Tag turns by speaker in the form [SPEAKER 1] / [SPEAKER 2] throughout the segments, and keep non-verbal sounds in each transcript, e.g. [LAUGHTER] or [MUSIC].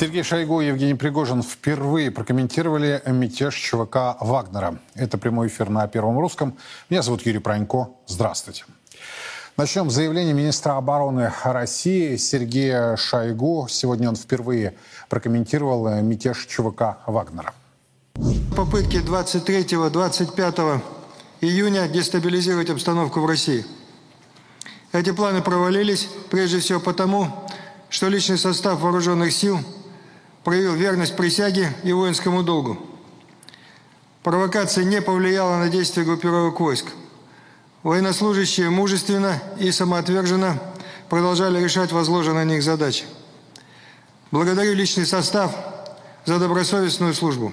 [SPEAKER 1] Сергей Шойгу и Евгений Пригожин впервые прокомментировали мятеж ЧВК Вагнера. Это прямой эфир на Первом Русском. Меня зовут Юрий Пронько. Здравствуйте. Начнем с заявления министра обороны России Сергея Шойгу. Сегодня он впервые прокомментировал мятеж ЧВК Вагнера.
[SPEAKER 2] Попытки 23-25 июня дестабилизировать обстановку в России. Эти планы провалились прежде всего потому, что личный состав вооруженных сил проявил верность присяге и воинскому долгу. Провокация не повлияла на действия группировок войск. Военнослужащие мужественно и самоотверженно продолжали решать возложенные на них задачи. Благодарю личный состав за добросовестную службу.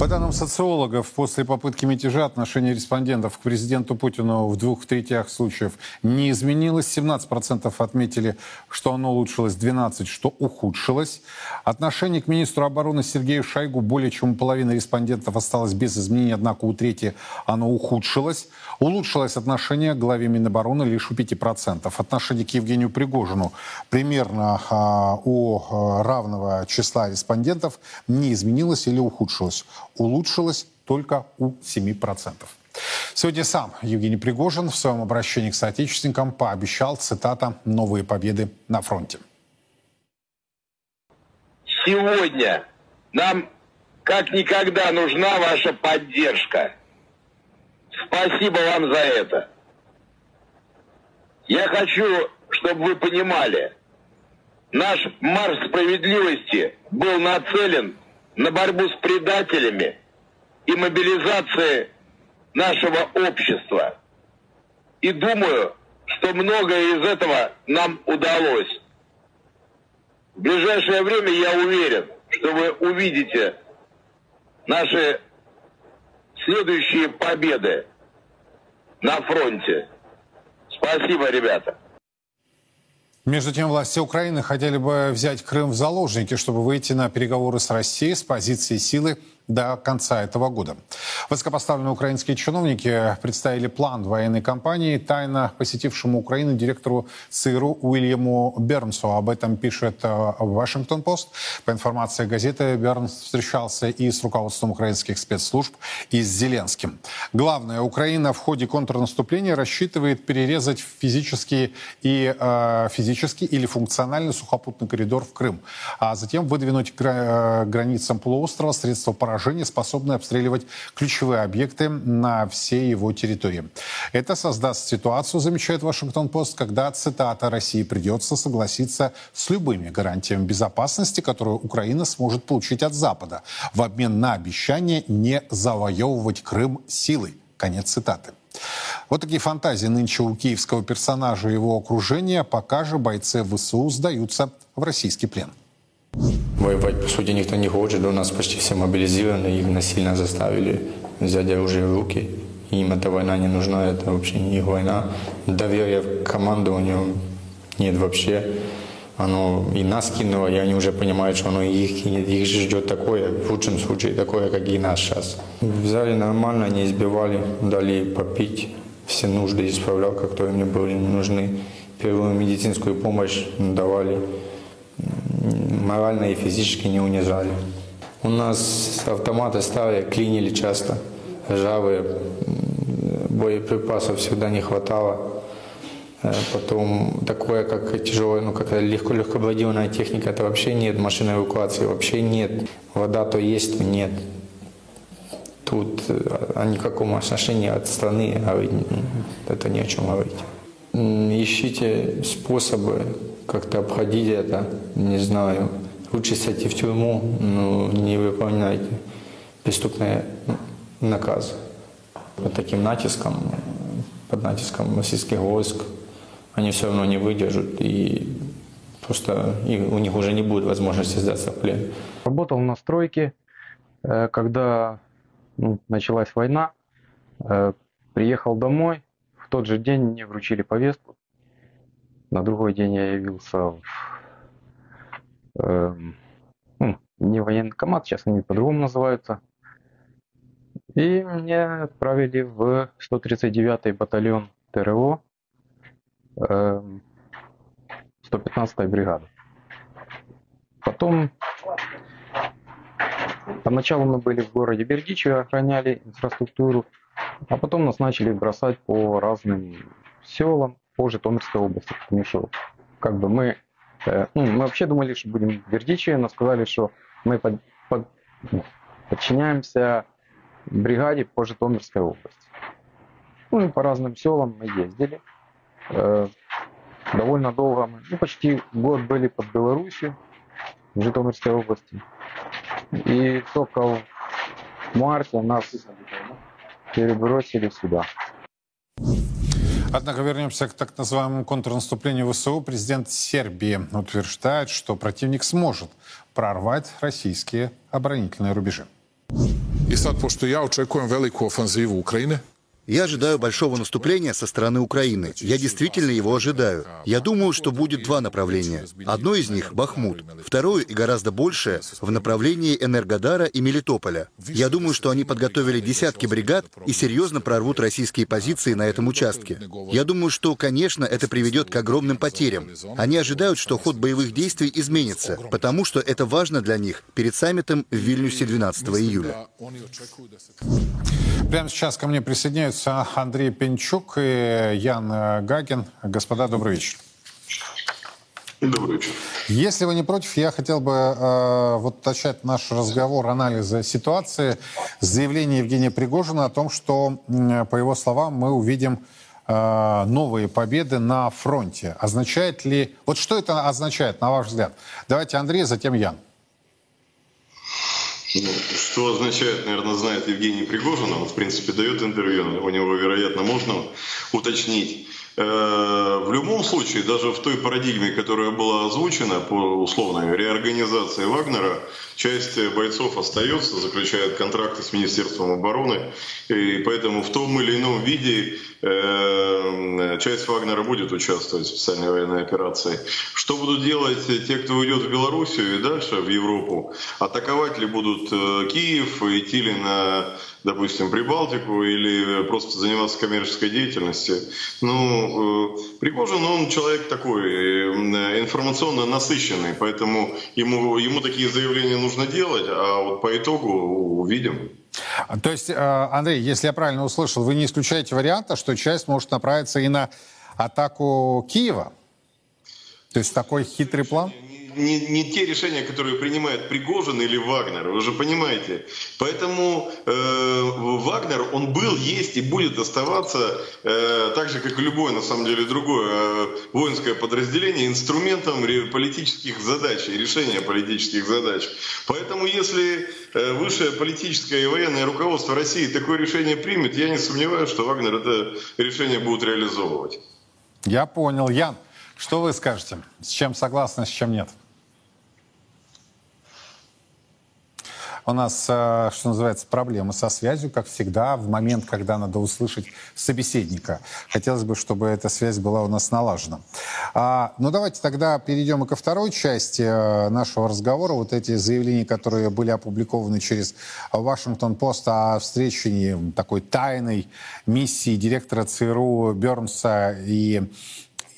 [SPEAKER 1] По данным социологов, после попытки мятежа отношение респондентов к президенту Путину в двух третьих случаев не изменилось. 17% отметили, что оно улучшилось, 12% что ухудшилось. Отношение к министру обороны Сергею Шойгу более чем у половины респондентов осталось без изменений, однако у трети оно ухудшилось. Улучшилось отношение к главе Минобороны лишь у 5%. Отношение к Евгению Пригожину примерно а, у а, равного числа респондентов не изменилось или ухудшилось улучшилось только у 7%. Сегодня сам Евгений Пригожин в своем обращении к соотечественникам пообещал, цитата, «новые победы на фронте».
[SPEAKER 3] Сегодня нам как никогда нужна ваша поддержка. Спасибо вам за это. Я хочу, чтобы вы понимали, наш марш справедливости был нацелен на борьбу с предателями и мобилизации нашего общества. И думаю, что многое из этого нам удалось. В ближайшее время я уверен, что вы увидите наши следующие победы на фронте. Спасибо, ребята.
[SPEAKER 1] Между тем, власти Украины хотели бы взять Крым в заложники, чтобы выйти на переговоры с Россией с позиции силы до конца этого года. Высокопоставленные украинские чиновники представили план военной кампании тайно посетившему Украину директору ЦРУ Уильяму Бернсу. Об этом пишет э, Вашингтон-Пост. По информации газеты, Бернс встречался и с руководством украинских спецслужб, и с Зеленским. Главное, Украина в ходе контрнаступления рассчитывает перерезать физический, и, э, физический или функциональный сухопутный коридор в Крым, а затем выдвинуть к э, границам полуострова средства поражения вооружения, способные обстреливать ключевые объекты на всей его территории. Это создаст ситуацию, замечает Вашингтон-Пост, когда, цитата, России придется согласиться с любыми гарантиями безопасности, которые Украина сможет получить от Запада в обмен на обещание не завоевывать Крым силой. Конец цитаты. Вот такие фантазии нынче у киевского персонажа и его окружения, пока же бойцы ВСУ сдаются в российский плен.
[SPEAKER 4] Воевать, по сути, никто не хочет. У нас почти все мобилизированы, их насильно заставили взять оружие в руки. Им эта война не нужна, это вообще не их война. Доверия к командованию нет вообще. Оно и нас кинуло, и они уже понимают, что оно их, их ждет такое, в лучшем случае такое, как и нас сейчас. Взяли нормально, не избивали, дали попить, все нужды исправлял, которые мне были нужны. Первую медицинскую помощь давали морально и физически не унижали. У нас автоматы старые, клинили часто, ржавые, боеприпасов всегда не хватало. Э, потом такое, как тяжелая, ну, как легко легкобладимая техника, это вообще нет. Машины эвакуации вообще нет. Вода то есть, то нет. Тут э, о никаком отношении от страны это ни о чем говорить. Ищите способы как-то обходить это, не знаю. Лучше сойти в тюрьму, но не выполняйте преступные наказы. Под таким натиском, под натиском российских войск, они все равно не выдержат и просто и у них уже не будет возможности сдаться в плен.
[SPEAKER 5] Работал на стройке, э, когда ну, началась война, э, приехал домой, в тот же день мне вручили повестку на другой день я явился в э, ну, не военкомат, сейчас они по-другому называются. И меня отправили в 139-й батальон ТРО, э, 115-й бригады. Потом, поначалу мы были в городе Бердичево, охраняли инфраструктуру, а потом нас начали бросать по разным селам по Житомирской области, что как бы мы, э, ну, мы вообще думали, что будем в Бердичеве, но сказали, что мы под, под, подчиняемся бригаде по Житомирской области. Ну и по разным селам мы ездили. Э, довольно долго мы, ну почти год были под Беларусью, в Житомирской области. И только в марте нас перебросили сюда.
[SPEAKER 1] Однако вернемся к так называемому контрнаступлению ВСУ. Президент Сербии утверждает, что противник сможет прорвать российские оборонительные рубежи.
[SPEAKER 6] I sad, pošto ja očekujem veliku ofanzivu Ukrajine,
[SPEAKER 7] Я ожидаю большого наступления со стороны Украины. Я действительно его ожидаю. Я думаю, что будет два направления. Одно из них — Бахмут. Второе и гораздо большее — в направлении Энергодара и Мелитополя. Я думаю, что они подготовили десятки бригад и серьезно прорвут российские позиции на этом участке. Я думаю, что, конечно, это приведет к огромным потерям. Они ожидают, что ход боевых действий изменится, потому что это важно для них перед саммитом в Вильнюсе 12 июля.
[SPEAKER 1] Прямо сейчас ко мне присоединяются Андрей Пенчук и Ян Гагин. Господа, добрый вечер.
[SPEAKER 8] Добрый вечер.
[SPEAKER 1] Если вы не против, я хотел бы э, вот начать наш разговор анализа ситуации с заявления Евгения Пригожина о том, что, э, по его словам, мы увидим э, новые победы на фронте. Означает ли... Вот что это означает, на ваш взгляд? Давайте Андрей, затем Ян.
[SPEAKER 8] Ну, что означает, наверное, знает Евгений Пригожин. Он, в принципе, дает интервью. У него, вероятно, можно уточнить. Э, в любом случае, даже в той парадигме, которая была озвучена по условной реорганизации Вагнера, часть бойцов остается, заключает контракты с Министерством обороны, и поэтому в том или ином виде э, часть Вагнера будет участвовать в специальной военной операции. Что будут делать те, кто уйдет в Белоруссию и дальше в Европу? Атаковать ли будут э, Киев, идти ли на допустим, Прибалтику или просто заниматься коммерческой деятельностью. Ну, э, Пригожин, он человек такой э, информационно насыщенный, поэтому ему, ему такие заявления нужно делать, а вот по итогу увидим.
[SPEAKER 1] То есть, э, Андрей, если я правильно услышал, вы не исключаете варианта, что часть может направиться и на атаку Киева? То есть такой хитрый план?
[SPEAKER 8] Не, не те решения, которые принимает Пригожин или Вагнер, вы же понимаете. Поэтому э, Вагнер, он был, есть и будет оставаться, э, так же, как и любое, на самом деле, другое э, воинское подразделение, инструментом политических задач и решения политических задач. Поэтому, если э, высшее политическое и военное руководство России такое решение примет, я не сомневаюсь, что Вагнер это решение будет реализовывать.
[SPEAKER 1] Я понял. Ян, что вы скажете? С чем согласны, с чем нет? У нас, э, что называется, проблемы со связью, как всегда, в момент, когда надо услышать собеседника. Хотелось бы, чтобы эта связь была у нас налажена. А, ну, давайте тогда перейдем и ко второй части э, нашего разговора. Вот эти заявления, которые были опубликованы через Вашингтон-Пост о встрече такой тайной миссии директора ЦРУ Бернса и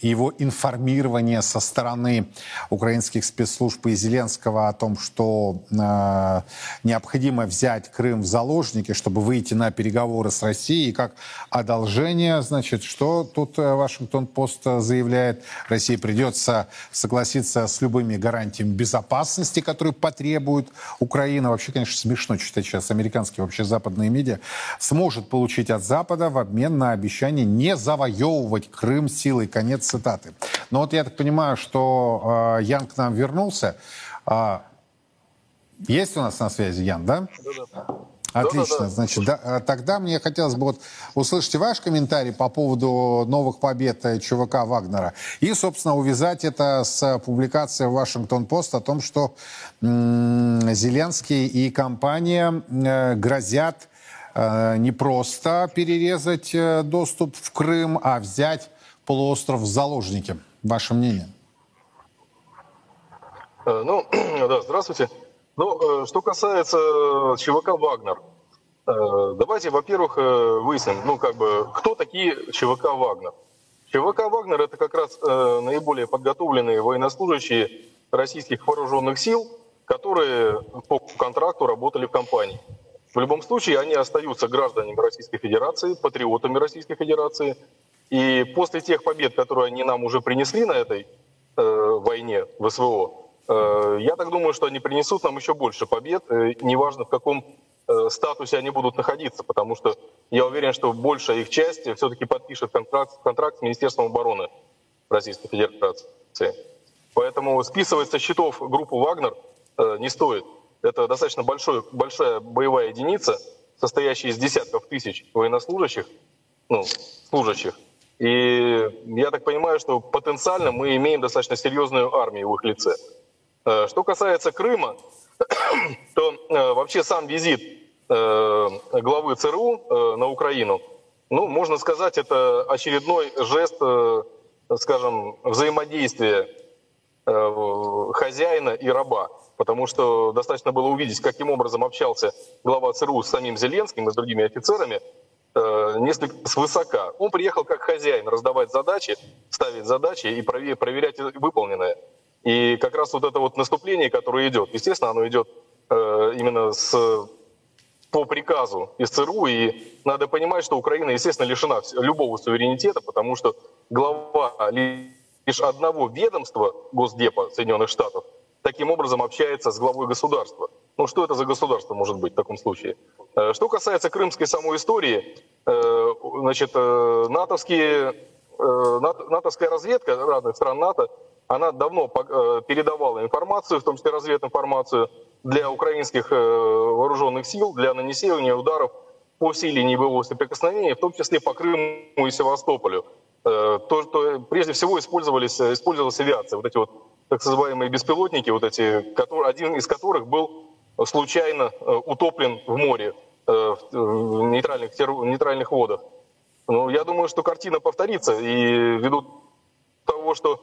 [SPEAKER 1] его информирование со стороны украинских спецслужб и Зеленского о том, что э, необходимо взять Крым в заложники, чтобы выйти на переговоры с Россией, как одолжение, значит, что тут э, Вашингтон-Пост заявляет, России придется согласиться с любыми гарантиями безопасности, которые потребует Украина. Вообще, конечно, смешно читать сейчас американские вообще западные медиа. Сможет получить от Запада в обмен на обещание не завоевывать Крым силой. Конец цитаты. Но вот я так понимаю, что э, Ян к нам вернулся. А, есть у нас на связи Ян, да? Да-да. Отлично. Да, да, да. Значит, да, э, тогда мне хотелось бы вот услышать ваш комментарий по поводу новых побед э, ЧВК Вагнера и, собственно, увязать это с публикацией в Вашингтон-Пост о том, что м- Зеленский и компания э, грозят э, не просто перерезать э, доступ в Крым, а взять полуостров в заложники. Ваше мнение?
[SPEAKER 9] Э, ну, [CLEARS THROAT] да, здравствуйте. Ну, э, что касается э, ЧВК «Вагнер», давайте, во-первых, выясним, ну, как бы, кто такие ЧВК «Вагнер». ЧВК «Вагнер» — это как раз наиболее подготовленные военнослужащие российских вооруженных сил, которые по контракту работали в компании. В любом случае, они остаются гражданами Российской Федерации, патриотами Российской Федерации. И после тех побед, которые они нам уже принесли на этой э, войне в СВО, э, я так думаю, что они принесут нам еще больше побед, э, неважно в каком э, статусе они будут находиться, потому что я уверен, что большая их часть все-таки подпишет контракт, контракт с Министерством обороны Российской Федерации. Поэтому списывать со счетов группу «Вагнер» э, не стоит. Это достаточно большой, большая боевая единица, состоящая из десятков тысяч военнослужащих, ну, служащих. И я так понимаю, что потенциально мы имеем достаточно серьезную армию в их лице. Э, что касается Крыма, [COUGHS] то э, вообще сам визит главы ЦРУ на Украину, ну, можно сказать, это очередной жест, скажем, взаимодействия хозяина и раба потому что достаточно было увидеть, каким образом общался глава ЦРУ с самим Зеленским и с другими офицерами, э, несколько свысока. Он приехал как хозяин раздавать задачи, ставить задачи и проверять выполненное. И как раз вот это вот наступление, которое идет, естественно, оно идет э, именно с, по приказу из ЦРУ, и надо понимать, что Украина, естественно, лишена любого суверенитета, потому что глава лишь одного ведомства Госдепа Соединенных Штатов – таким образом общается с главой государства. Ну что это за государство может быть в таком случае? Э, что касается крымской самой истории, э, значит, э, натовские, натовская разведка разных стран НАТО, она давно передавала информацию, в том числе развединформацию, для украинских вооруженных сил, для нанесения ударов по всей линии боевого соприкосновения, в том числе по Крыму и Севастополю. То, что прежде всего использовались, использовалась авиация, вот эти вот так называемые беспилотники, вот эти, один из которых был случайно э, утоплен в море, э, в нейтральных, в нейтральных водах. Ну, я думаю, что картина повторится, и ввиду того, что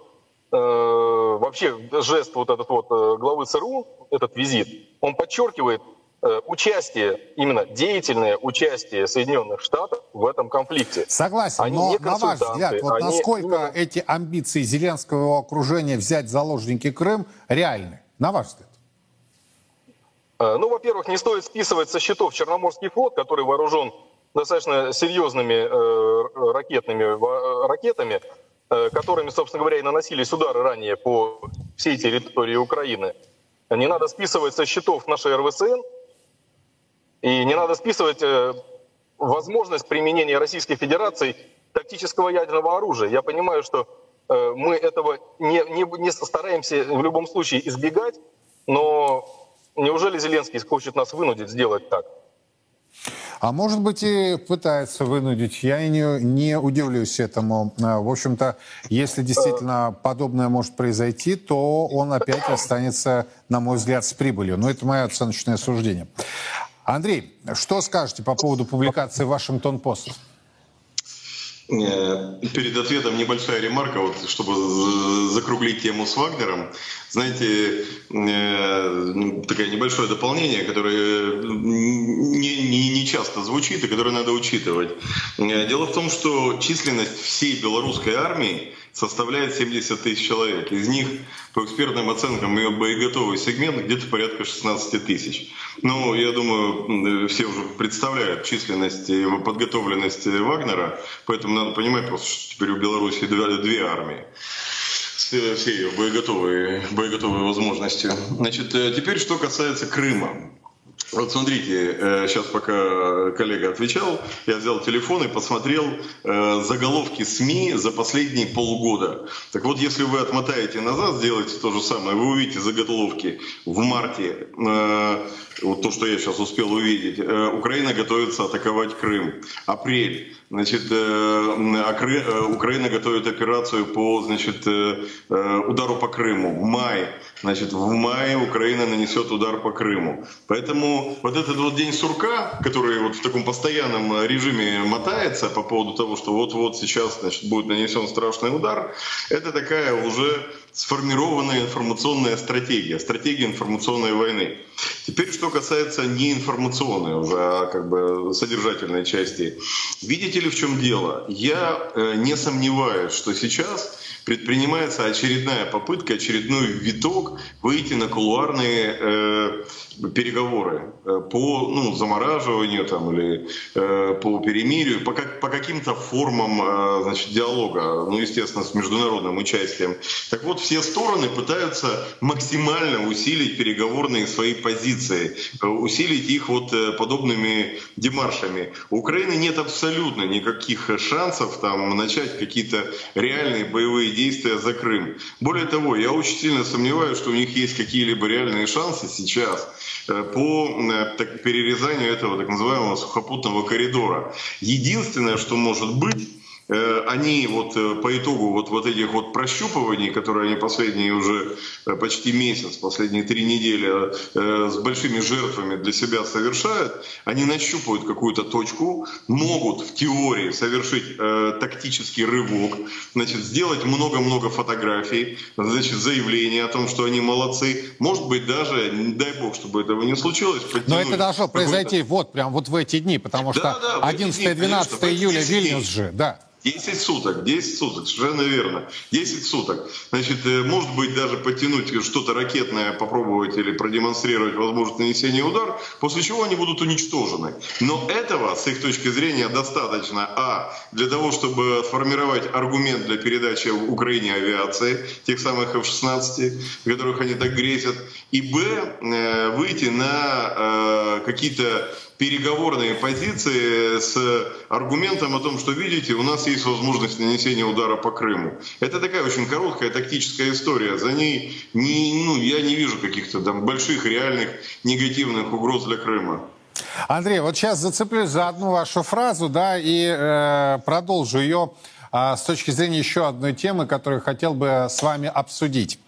[SPEAKER 9] э, вообще жест вот этот вот э, главы ЦРУ, этот визит, он подчеркивает участие, именно деятельное участие Соединенных Штатов в этом конфликте.
[SPEAKER 1] Согласен, они но на ваш взгляд, вот они... насколько эти амбиции Зеленского окружения взять в заложники Крым реальны, на ваш взгляд?
[SPEAKER 9] Э, ну, во-первых, не стоит списывать со счетов Черноморский флот, который вооружен достаточно серьезными э, ракетными э, ракетами, которыми, собственно говоря, и наносились удары ранее по всей территории Украины. Не надо списывать со счетов нашей РВСН, и не надо списывать возможность применения Российской Федерации тактического ядерного оружия. Я понимаю, что мы этого не, не, не стараемся в любом случае избегать, но неужели Зеленский хочет нас вынудить сделать так?
[SPEAKER 1] А может быть и пытается вынудить. Я не, не удивлюсь этому. А, в общем-то, если действительно подобное может произойти, то он опять останется, на мой взгляд, с прибылью. Но это мое оценочное суждение. Андрей, что скажете по поводу публикации «Вашингтон-Пост»?
[SPEAKER 8] Э, перед ответом небольшая ремарка, вот, чтобы закруглить тему с Вагнером. Знаете, э, такое небольшое дополнение, которое не, не, не часто звучит и которое надо учитывать. Э, дело в том, что численность всей белорусской армии составляет 70 тысяч человек. Из них, по экспертным оценкам, ее боеготовый сегмент где-то порядка 16 тысяч. Ну, я думаю, все уже представляют численность и подготовленность Вагнера, поэтому надо понимать просто, что теперь у Беларуси две, армии все ее боеготовые, боеготовые возможности. Значит, э, теперь что касается Крыма. Вот смотрите, сейчас э, пока коллега отвечал, я взял телефон и посмотрел э, заголовки СМИ за последние полгода. Так вот, если вы отмотаете назад, сделаете то же самое, вы увидите заголовки в марте, э, вот то, что я сейчас успел увидеть, Украина готовится атаковать Крым. Апрель. Значит, Украина готовит операцию по значит, удару по Крыму. Май. Значит, в мае Украина нанесет удар по Крыму. Поэтому Поэтому вот этот вот день сурка, который вот в таком постоянном режиме мотается по поводу того, что вот-вот сейчас значит, будет нанесен страшный удар, это такая уже сформированная информационная стратегия, стратегия информационной войны. Теперь, что касается не информационной уже, а как бы содержательной части. Видите ли, в чем дело? Я э, не сомневаюсь, что сейчас предпринимается очередная попытка, очередной виток выйти на кулуарные э, переговоры э, по ну, замораживанию там, или э, по перемирию, по, как, по каким-то формам э, значит, диалога, ну, естественно, с международным участием. Так вот, все стороны пытаются максимально усилить переговорные свои позиции, э, усилить их вот э, подобными демаршами. У Украины нет абсолютно никаких шансов там, начать какие-то реальные боевые действия за Крым. Более того, я очень сильно сомневаюсь, что у них есть какие-либо реальные шансы сейчас по э, так, перерезанию этого так называемого сухопутного коридора. Единственное, что может быть, Э, они вот э, по итогу вот, вот этих вот прощупываний, которые они последние уже э, почти месяц, последние три недели с большими жертвами для себя совершают, они нащупают какую-то точку, могут в теории совершить э, тактический рывок, значит, сделать много-много фотографий, значит, заявление о том, что они молодцы, может быть даже, не дай бог, чтобы этого не случилось.
[SPEAKER 1] Но это должно произойти вот прям вот в эти дни, потому что да, да, 11-12 июля Вильнюс же, да.
[SPEAKER 8] 10 суток, 10 суток, совершенно верно. 10 суток. Значит, э, может быть, даже подтянуть что-то ракетное, попробовать или продемонстрировать возможность нанесения удара, после чего они будут уничтожены. Но этого, с их точки зрения, достаточно, а, для того, чтобы сформировать аргумент для передачи в Украине авиации, тех самых F-16, которых они так грезят, и, б, э, выйти на э, какие-то переговорные позиции с аргументом о том, что, видите, у нас есть возможность нанесения удара по Крыму. Это такая очень короткая тактическая история. За ней не, ну, я не вижу каких-то там больших реальных негативных угроз для Крыма.
[SPEAKER 1] Андрей, вот сейчас зацеплюсь за одну вашу фразу, да, и э, продолжу ее э, с точки зрения еще одной темы, которую хотел бы с вами обсудить.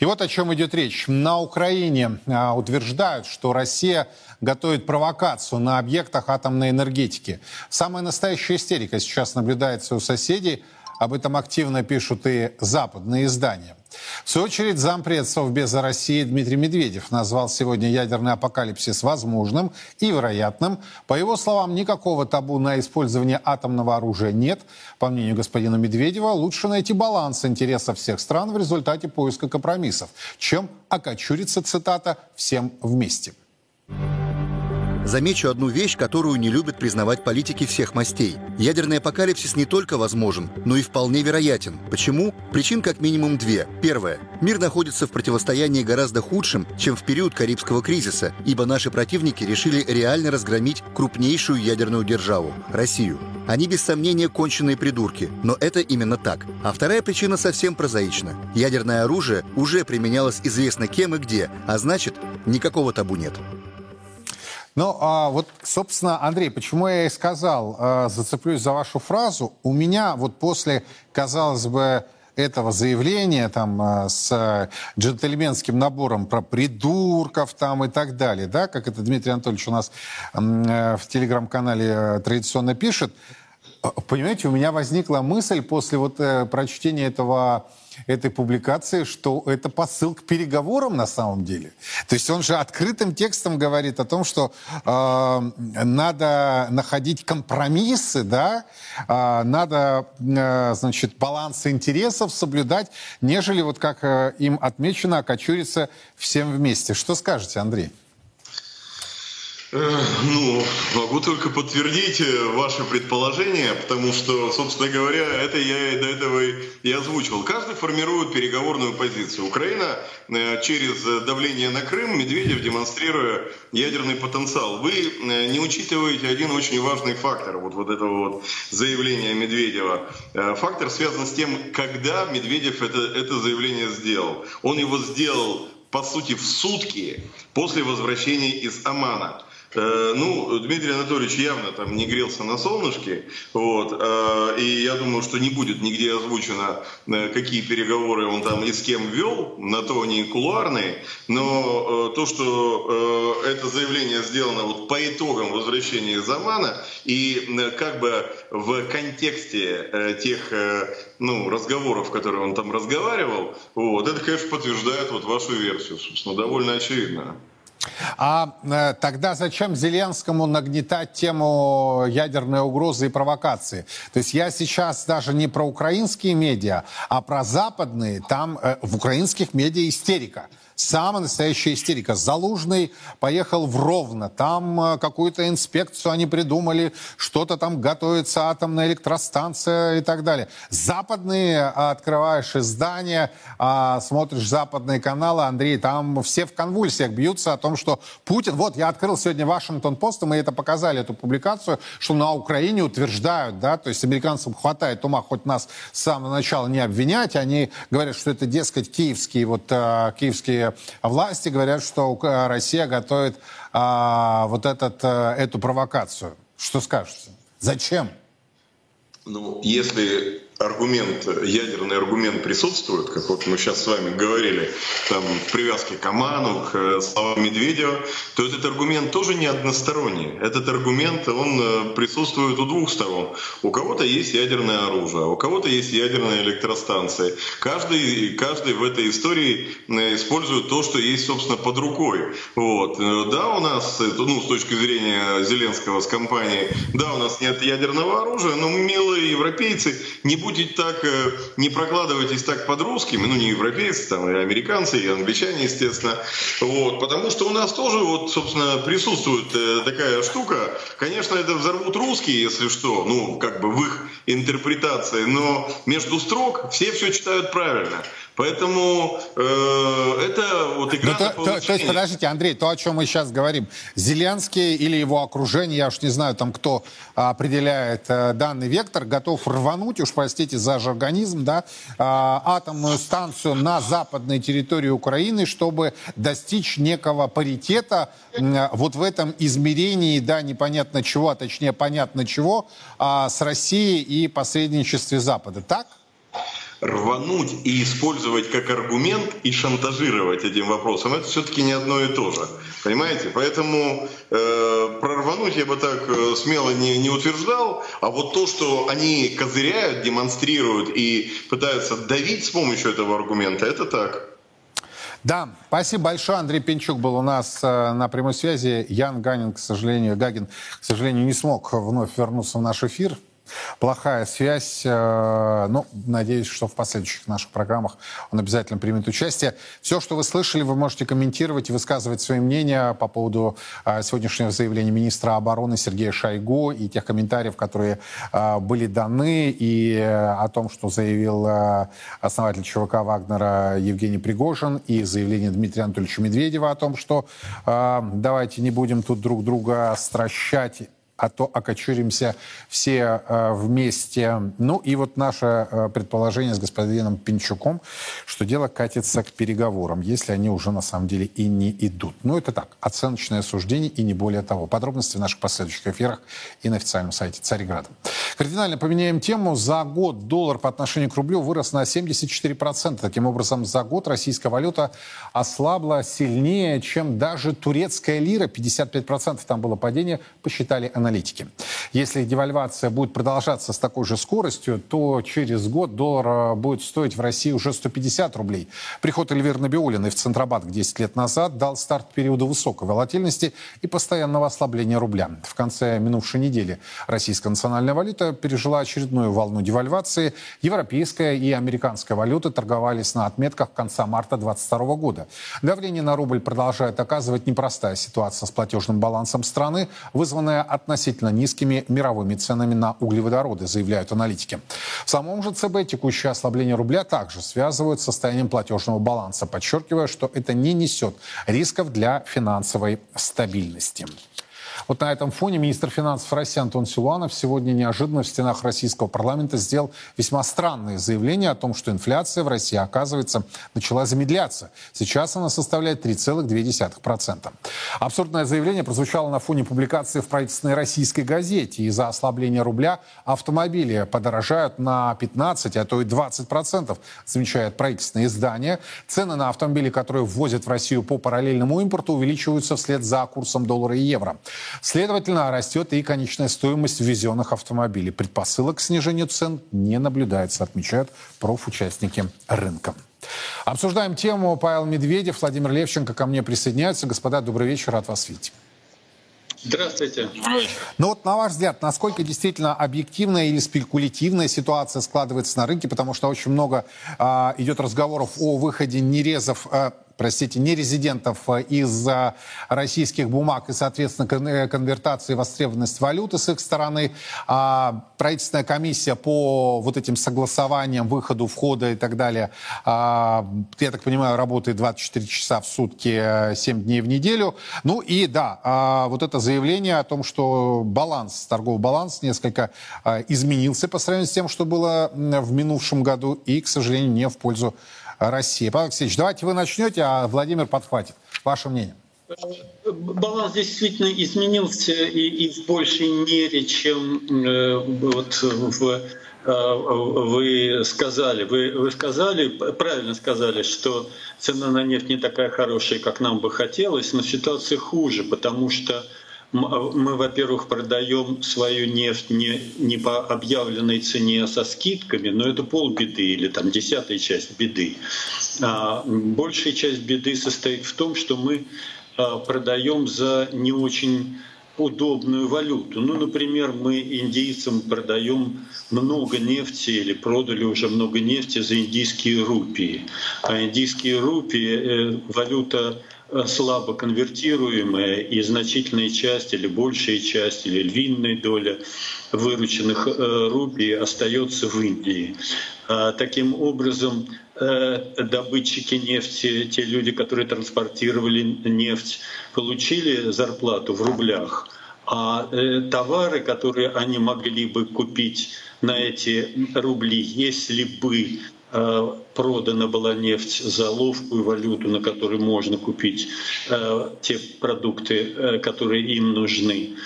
[SPEAKER 1] И вот о чем идет речь. На Украине э, утверждают, что Россия готовит провокацию на объектах атомной энергетики. Самая настоящая истерика сейчас наблюдается у соседей. Об этом активно пишут и западные издания. В свою очередь, зампред Совбеза России Дмитрий Медведев назвал сегодня ядерный апокалипсис возможным и вероятным. По его словам, никакого табу на использование атомного оружия нет. По мнению господина Медведева, лучше найти баланс интересов всех стран в результате поиска компромиссов, чем окочуриться, цитата, «всем вместе».
[SPEAKER 7] Замечу одну вещь, которую не любят признавать политики всех мастей. Ядерный апокалипсис не только возможен, но и вполне вероятен. Почему? Причин как минимум две. Первое. Мир находится в противостоянии гораздо худшим, чем в период Карибского кризиса, ибо наши противники решили реально разгромить крупнейшую ядерную державу – Россию. Они без сомнения конченые придурки, но это именно так. А вторая причина совсем прозаична. Ядерное оружие уже применялось известно кем и где, а значит, никакого табу нет.
[SPEAKER 1] Ну, а вот, собственно, Андрей, почему я и сказал, э, зацеплюсь за вашу фразу. У меня вот после, казалось бы, этого заявления там э, с джентльменским набором про придурков там и так далее, да, как это Дмитрий Анатольевич у нас э, в телеграм-канале э, традиционно пишет, э, понимаете, у меня возникла мысль после вот э, прочтения этого этой публикации, что это посыл к переговорам на самом деле. То есть он же открытым текстом говорит о том, что э, надо находить компромиссы, да, э, надо, э, значит, баланс интересов соблюдать, нежели вот как э, им отмечено, окочуриться всем вместе. Что скажете, Андрей?
[SPEAKER 8] Ну, могу только подтвердить э, ваше предположение, потому что, собственно говоря, это я до этого и озвучивал. Каждый формирует переговорную позицию. Украина э, через давление на Крым, Медведев демонстрируя ядерный потенциал. Вы э, не учитываете один очень важный фактор вот, вот этого вот заявления Медведева. Фактор связан с тем, когда Медведев это, это заявление сделал. Он его сделал, по сути, в сутки после возвращения из Омана. Э, ну, Дмитрий Анатольевич явно там не грелся на солнышке, вот, э, и я думаю, что не будет нигде озвучено, э, какие переговоры он там и с кем вел, на то они кулуарные, но то, что это заявление сделано вот по итогам возвращения Замана и как бы в контексте тех ну, разговоров, которые он там разговаривал, вот, это, конечно, подтверждает вот вашу версию, собственно, довольно очевидно.
[SPEAKER 1] А э, тогда зачем Зеленскому нагнетать тему ядерной угрозы и провокации? То есть я сейчас даже не про украинские медиа, а про западные. Там э, в украинских медиа истерика. Самая настоящая истерика. Залужный поехал в Ровно. Там э, какую-то инспекцию они придумали. Что-то там готовится, атомная электростанция и так далее. Западные, а, открываешь издания, а, смотришь западные каналы, Андрей, там все в конвульсиях бьются о том, что Путин... Вот, я открыл сегодня Вашингтон-Пост, и мы это показали, эту публикацию, что на Украине утверждают, да, то есть американцам хватает ума хоть нас с самого начала не обвинять, они говорят, что это, дескать, киевские, вот, э, киевские власти говорят, что Россия готовит а, вот этот, а, эту провокацию. Что скажете? Зачем?
[SPEAKER 8] Ну, если аргумент, ядерный аргумент присутствует, как вот мы сейчас с вами говорили, там в привязке к Оману, к э, словам Медведева, то этот аргумент тоже не односторонний. Этот аргумент, он э, присутствует у двух сторон. У кого-то есть ядерное оружие, а у кого-то есть ядерные электростанции. Каждый, каждый в этой истории э, использует то, что есть, собственно, под рукой. Вот. Да, у нас, ну, с точки зрения Зеленского с компанией, да, у нас нет ядерного оружия, но милые европейцы не будете так, э, не прокладывайтесь так под русскими, ну не европейцы, там и американцы, и англичане, естественно, вот, потому что у нас тоже вот, собственно, присутствует э, такая штука, конечно, это взорвут русские, если что, ну, как бы в их интерпретации, но между строк все все читают правильно. Поэтому э, это вот игра
[SPEAKER 1] ну, то, то, то есть, подождите, Андрей, то, о чем мы сейчас говорим, Зеленский или его окружение, я уж не знаю, там кто определяет э, данный вектор, готов рвануть, уж простите за жаргонизм, да, э, атомную станцию на западной территории Украины, чтобы достичь некого паритета э, вот в этом измерении, да, непонятно чего, а точнее понятно чего, э, с Россией и посредничестве Запада. Так?
[SPEAKER 8] Рвануть и использовать как аргумент и шантажировать этим вопросом, это все-таки не одно и то же. Понимаете? Поэтому э, прорвануть я бы так э, смело не, не утверждал, а вот то, что они козыряют, демонстрируют и пытаются давить с помощью этого аргумента, это так.
[SPEAKER 1] Да, спасибо большое. Андрей Пинчук был у нас э, на прямой связи. Ян Ганин, к сожалению, Гагин, к сожалению, не смог вновь вернуться в наш эфир плохая связь. Э, ну, надеюсь, что в последующих наших программах он обязательно примет участие. Все, что вы слышали, вы можете комментировать и высказывать свои мнения по поводу э, сегодняшнего заявления министра обороны Сергея Шойгу и тех комментариев, которые э, были даны, и о том, что заявил основатель ЧВК Вагнера Евгений Пригожин, и заявление Дмитрия Анатольевича Медведева о том, что давайте не будем тут друг друга стращать а то окочуримся все э, вместе. Ну и вот наше э, предположение с господином Пинчуком, что дело катится к переговорам, если они уже на самом деле и не идут. Ну это так, оценочное суждение и не более того. Подробности в наших последующих эфирах и на официальном сайте Царьграда. Кардинально поменяем тему. За год доллар по отношению к рублю вырос на 74%. Таким образом, за год российская валюта ослабла сильнее, чем даже турецкая лира. 55% там было падение, посчитали аналитики аналитики. Если девальвация будет продолжаться с такой же скоростью, то через год доллар э, будет стоить в России уже 150 рублей. Приход Эльвиры Набиулиной в Центробанк 10 лет назад дал старт периоду высокой волатильности и постоянного ослабления рубля. В конце минувшей недели российская национальная валюта пережила очередную волну девальвации. Европейская и американская валюты торговались на отметках конца марта 2022 года. Давление на рубль продолжает оказывать непростая ситуация с платежным балансом страны, вызванная относительно относительно низкими мировыми ценами на углеводороды, заявляют аналитики. В самом же ЦБ текущее ослабление рубля также связывают с состоянием платежного баланса, подчеркивая, что это не несет рисков для финансовой стабильности. Вот на этом фоне министр финансов России Антон Силуанов сегодня неожиданно в стенах российского парламента сделал весьма странные заявления о том, что инфляция в России, оказывается, начала замедляться. Сейчас она составляет 3,2%. Абсурдное заявление прозвучало на фоне публикации в правительственной российской газете. Из-за ослабления рубля автомобили подорожают на 15, а то и 20%, замечает правительственное издание. Цены на автомобили, которые ввозят в Россию по параллельному импорту, увеличиваются вслед за курсом доллара и евро. Следовательно, растет и конечная стоимость ввезенных автомобилей. Предпосылок к снижению цен не наблюдается, отмечают профучастники рынка. Обсуждаем тему. Павел Медведев, Владимир Левченко ко мне присоединяются. Господа, добрый вечер, рад вас видеть.
[SPEAKER 10] Здравствуйте.
[SPEAKER 1] Ну вот, на ваш взгляд, насколько действительно объективная или спекулятивная ситуация складывается на рынке, потому что очень много э, идет разговоров о выходе нерезов э, простите, нерезидентов э, из российских бумаг и, соответственно, э, конвертации и востребованность валюты с их стороны. А правительственная комиссия по вот этим согласованиям, выходу, входа и так далее, а, я так понимаю, работает 24 часа в сутки, 7 э, дней в неделю. Ну и да, а, вот это заявление о том, что баланс, торговый баланс несколько изменился по сравнению с тем, что было в минувшем году, и, к сожалению, не в пользу России. Павел Алексеевич, давайте вы начнете, а Владимир подхватит. Ваше мнение.
[SPEAKER 10] Баланс действительно изменился и, и в большей мере, чем э, вот в э, вы сказали, вы, вы сказали, правильно сказали, что цена на нефть не такая хорошая, как нам бы хотелось, но ситуация хуже, потому что мы, во-первых, продаем свою нефть не, не по объявленной цене, а со скидками, но это полбеды или там десятая часть беды. А большая часть беды состоит в том, что мы а, продаем за не очень удобную валюту. Ну, например, мы индийцам продаем много нефти или продали уже много нефти за индийские рупии. А индийские рупии э, — валюта слабо конвертируемая и значительная часть или большая часть или львиная доля вырученных э, рупий остается в Индии. А, таким образом, э, добытчики нефти, те люди, которые транспортировали нефть, получили зарплату в рублях, а товары, которые они могли бы купить на эти рубли, если бы Э, продана была нефть за ловкую валюту, на которой можно купить э, те продукты, э, которые им нужны.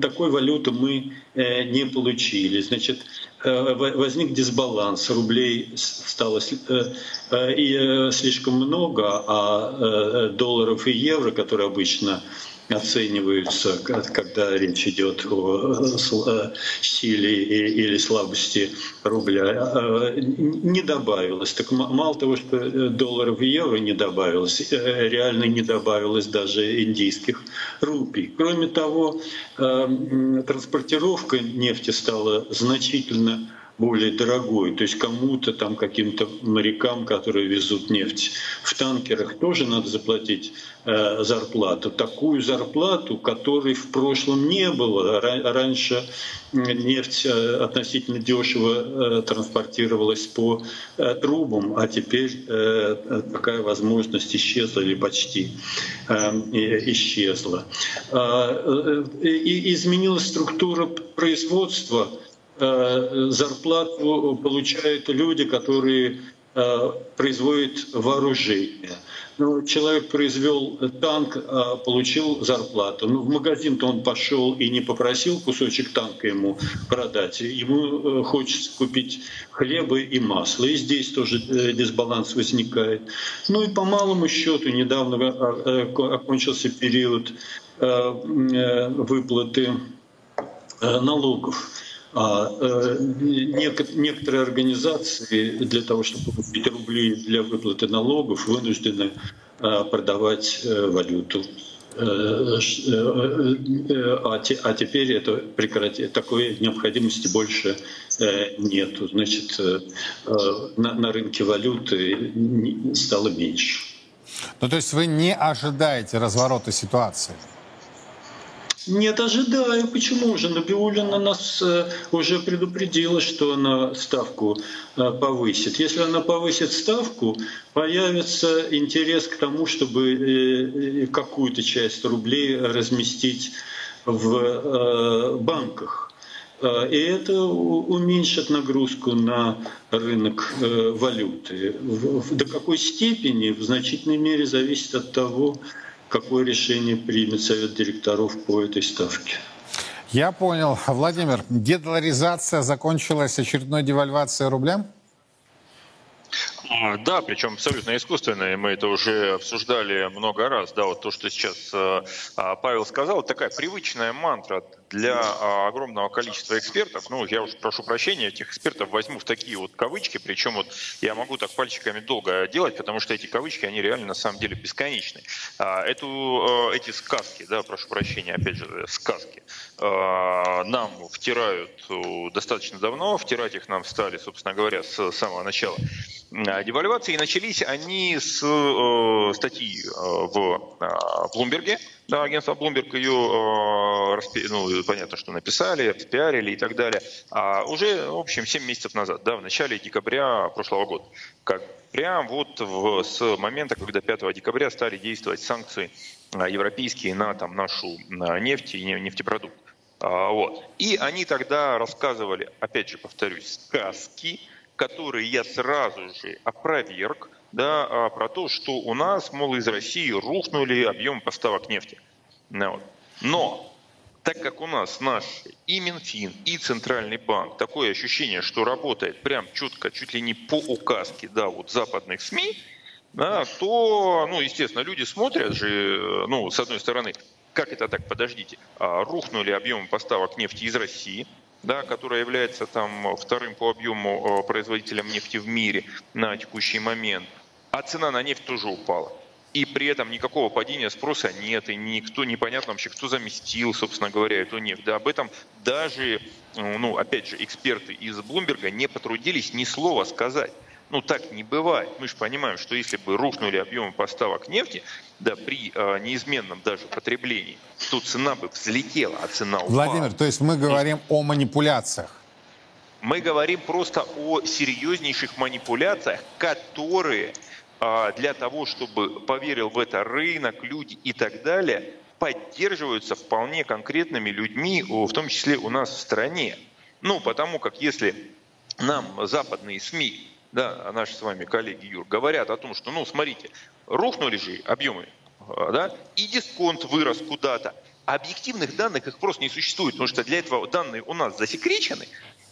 [SPEAKER 10] Такой валюты мы не получили. Значит, возник дисбаланс, рублей стало слишком много, а долларов и евро, которые обычно оцениваются, когда речь идет о э, силе или слабости рубля, э, не добавилось. Так мало того, что э, долларов и евро не добавилось, реально не добавилось даже индийских рупий. Кроме того, транспортировка нефти стала значительно более дорогой. То есть кому-то там, каким-то морякам, которые везут нефть в танкерах, тоже надо заплатить э, зарплату. Такую зарплату, которой в прошлом не было. Раньше нефть э, относительно дешево э, транспортировалась по э, трубам, а теперь э, такая возможность исчезла или почти э, исчезла. Э, и изменилась структура производства Э, зарплату получают люди, которые э, производят вооружение. Ну, человек произвел танк, а получил зарплату. Ну, в магазин-то он пошел и не попросил кусочек танка ему продать. Ему э, хочется купить хлеба и масло. И здесь тоже дисбаланс возникает. Ну и по малому счету недавно окончился период выплаты налогов. А э, некоторые организации для того, чтобы купить рубли для выплаты налогов, вынуждены э, продавать э, валюту. А, а теперь это прекратить, такой необходимости больше нет. Значит, на, на рынке валюты стало меньше.
[SPEAKER 1] Ну, то есть вы не ожидаете разворота ситуации?
[SPEAKER 10] Нет, ожидаю. Почему же? Набиулина нас э, уже предупредила, что она ставку э, повысит. Если она повысит ставку, появится интерес к тому, чтобы э, какую-то часть рублей разместить в банках. И это уменьшит нагрузку на рынок валюты. До какой степени, в значительной мере зависит от того, какое решение примет Совет директоров по этой ставке.
[SPEAKER 1] Я понял. Владимир, дедоларизация закончилась очередной девальвацией рубля?
[SPEAKER 11] А, да, причем абсолютно искусственная. Мы это уже обсуждали много раз. Да, вот то, что сейчас э, а, Павел сказал, такая привычная мантра для а, огромного количества экспертов. Ну, я уж прошу прощения, этих экспертов возьму в такие вот кавычки. Причем вот я могу так пальчиками долго делать, потому что эти кавычки, они реально на самом деле бесконечны. Эту, э, эти сказки, да, прошу прощения, опять же, сказки, э, нам втирают достаточно давно. Втирать их нам стали, собственно говоря, с самого начала девальвации. И начались они с э, статьи э, в э, Блумберге. Да, агентство Bloomberg ее, э, ну, понятно, что написали, распиарили и так далее. А уже, в общем, 7 месяцев назад, да, в начале декабря прошлого года. Как прям вот в, с момента, когда 5 декабря стали действовать санкции европейские на там, нашу на нефть и нефтепродукт. А, вот. И они тогда рассказывали, опять же повторюсь, сказки, которые я сразу же опроверг, да, а, про то, что у нас, мол, из России рухнули объемы поставок нефти. Ну Но так как у нас наш и Минфин, и Центральный банк, такое ощущение, что работает прям четко, чуть ли не по указке, да, вот западных СМИ, да, то, ну, естественно, люди смотрят же, ну, с одной стороны, как это так, подождите, а, рухнули объемы поставок нефти из России, да, которая является там вторым по объему э, производителем нефти в мире на текущий момент, а цена на нефть тоже упала. И при этом никакого падения спроса нет, и никто непонятно вообще, кто заместил, собственно говоря, эту нефть. Да, об этом даже, ну, опять же, эксперты из Блумберга не потрудились ни слова сказать. Ну, так не бывает. Мы же понимаем, что если бы рухнули объемы поставок нефти, да, при э, неизменном даже потреблении, то цена бы взлетела, а цена упала.
[SPEAKER 1] Владимир, то есть мы говорим И... о манипуляциях?
[SPEAKER 11] Мы говорим просто о серьезнейших манипуляциях, которые э, для того, чтобы поверил в это рынок, люди и так далее, поддерживаются вполне конкретными людьми, в том числе у нас в стране. Ну, потому как если нам западные СМИ да, а наши с вами коллеги, Юр, говорят о том, что, ну, смотрите, рухнули же объемы, а, да, и дисконт вырос куда-то. Объективных данных их просто не существует, потому что для этого данные у нас засекречены,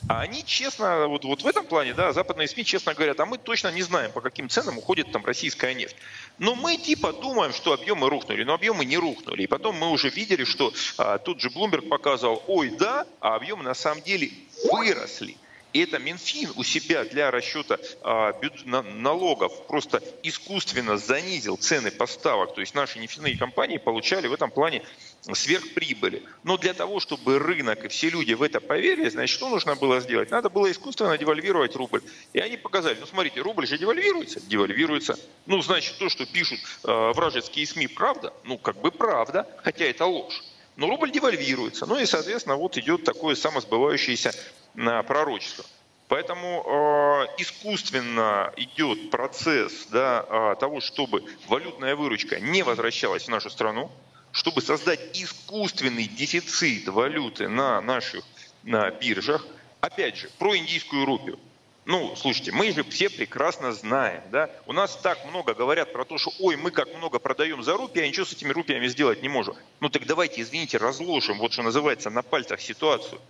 [SPEAKER 11] а они честно, вот, вот в этом плане, да, западные СМИ честно говорят, а мы точно не знаем, по каким ценам уходит там российская нефть. Но мы типа думаем, что объемы рухнули, но объемы не рухнули. И потом мы уже видели, что а, тут же Bloomberg показывал, ой, да, а объемы на самом деле выросли. И это Минфин у себя для расчета а, налогов просто искусственно занизил цены поставок. То есть наши нефтяные компании получали в этом плане сверхприбыли. Но для того, чтобы рынок и все люди в это поверили, значит, что нужно было сделать? Надо было искусственно девальвировать рубль. И они показали, ну смотрите, рубль же девальвируется, девальвируется. Ну, значит, то, что пишут э, вражеские СМИ, правда? Ну, как бы правда, хотя это ложь. Но рубль девальвируется. Ну и, соответственно, вот идет такое самосбывающееся на пророчество. Поэтому э, искусственно идет процесс да, э, того, чтобы валютная выручка не возвращалась в нашу страну, чтобы создать искусственный дефицит валюты на наших на биржах. Опять же, про индийскую рупию. Ну, слушайте, мы же все прекрасно знаем, да, у нас так много говорят про то, что, ой, мы как много продаем за рупии, а ничего с этими рупиями сделать не можем. Ну так давайте, извините, разложим, вот что называется, на пальцах ситуацию.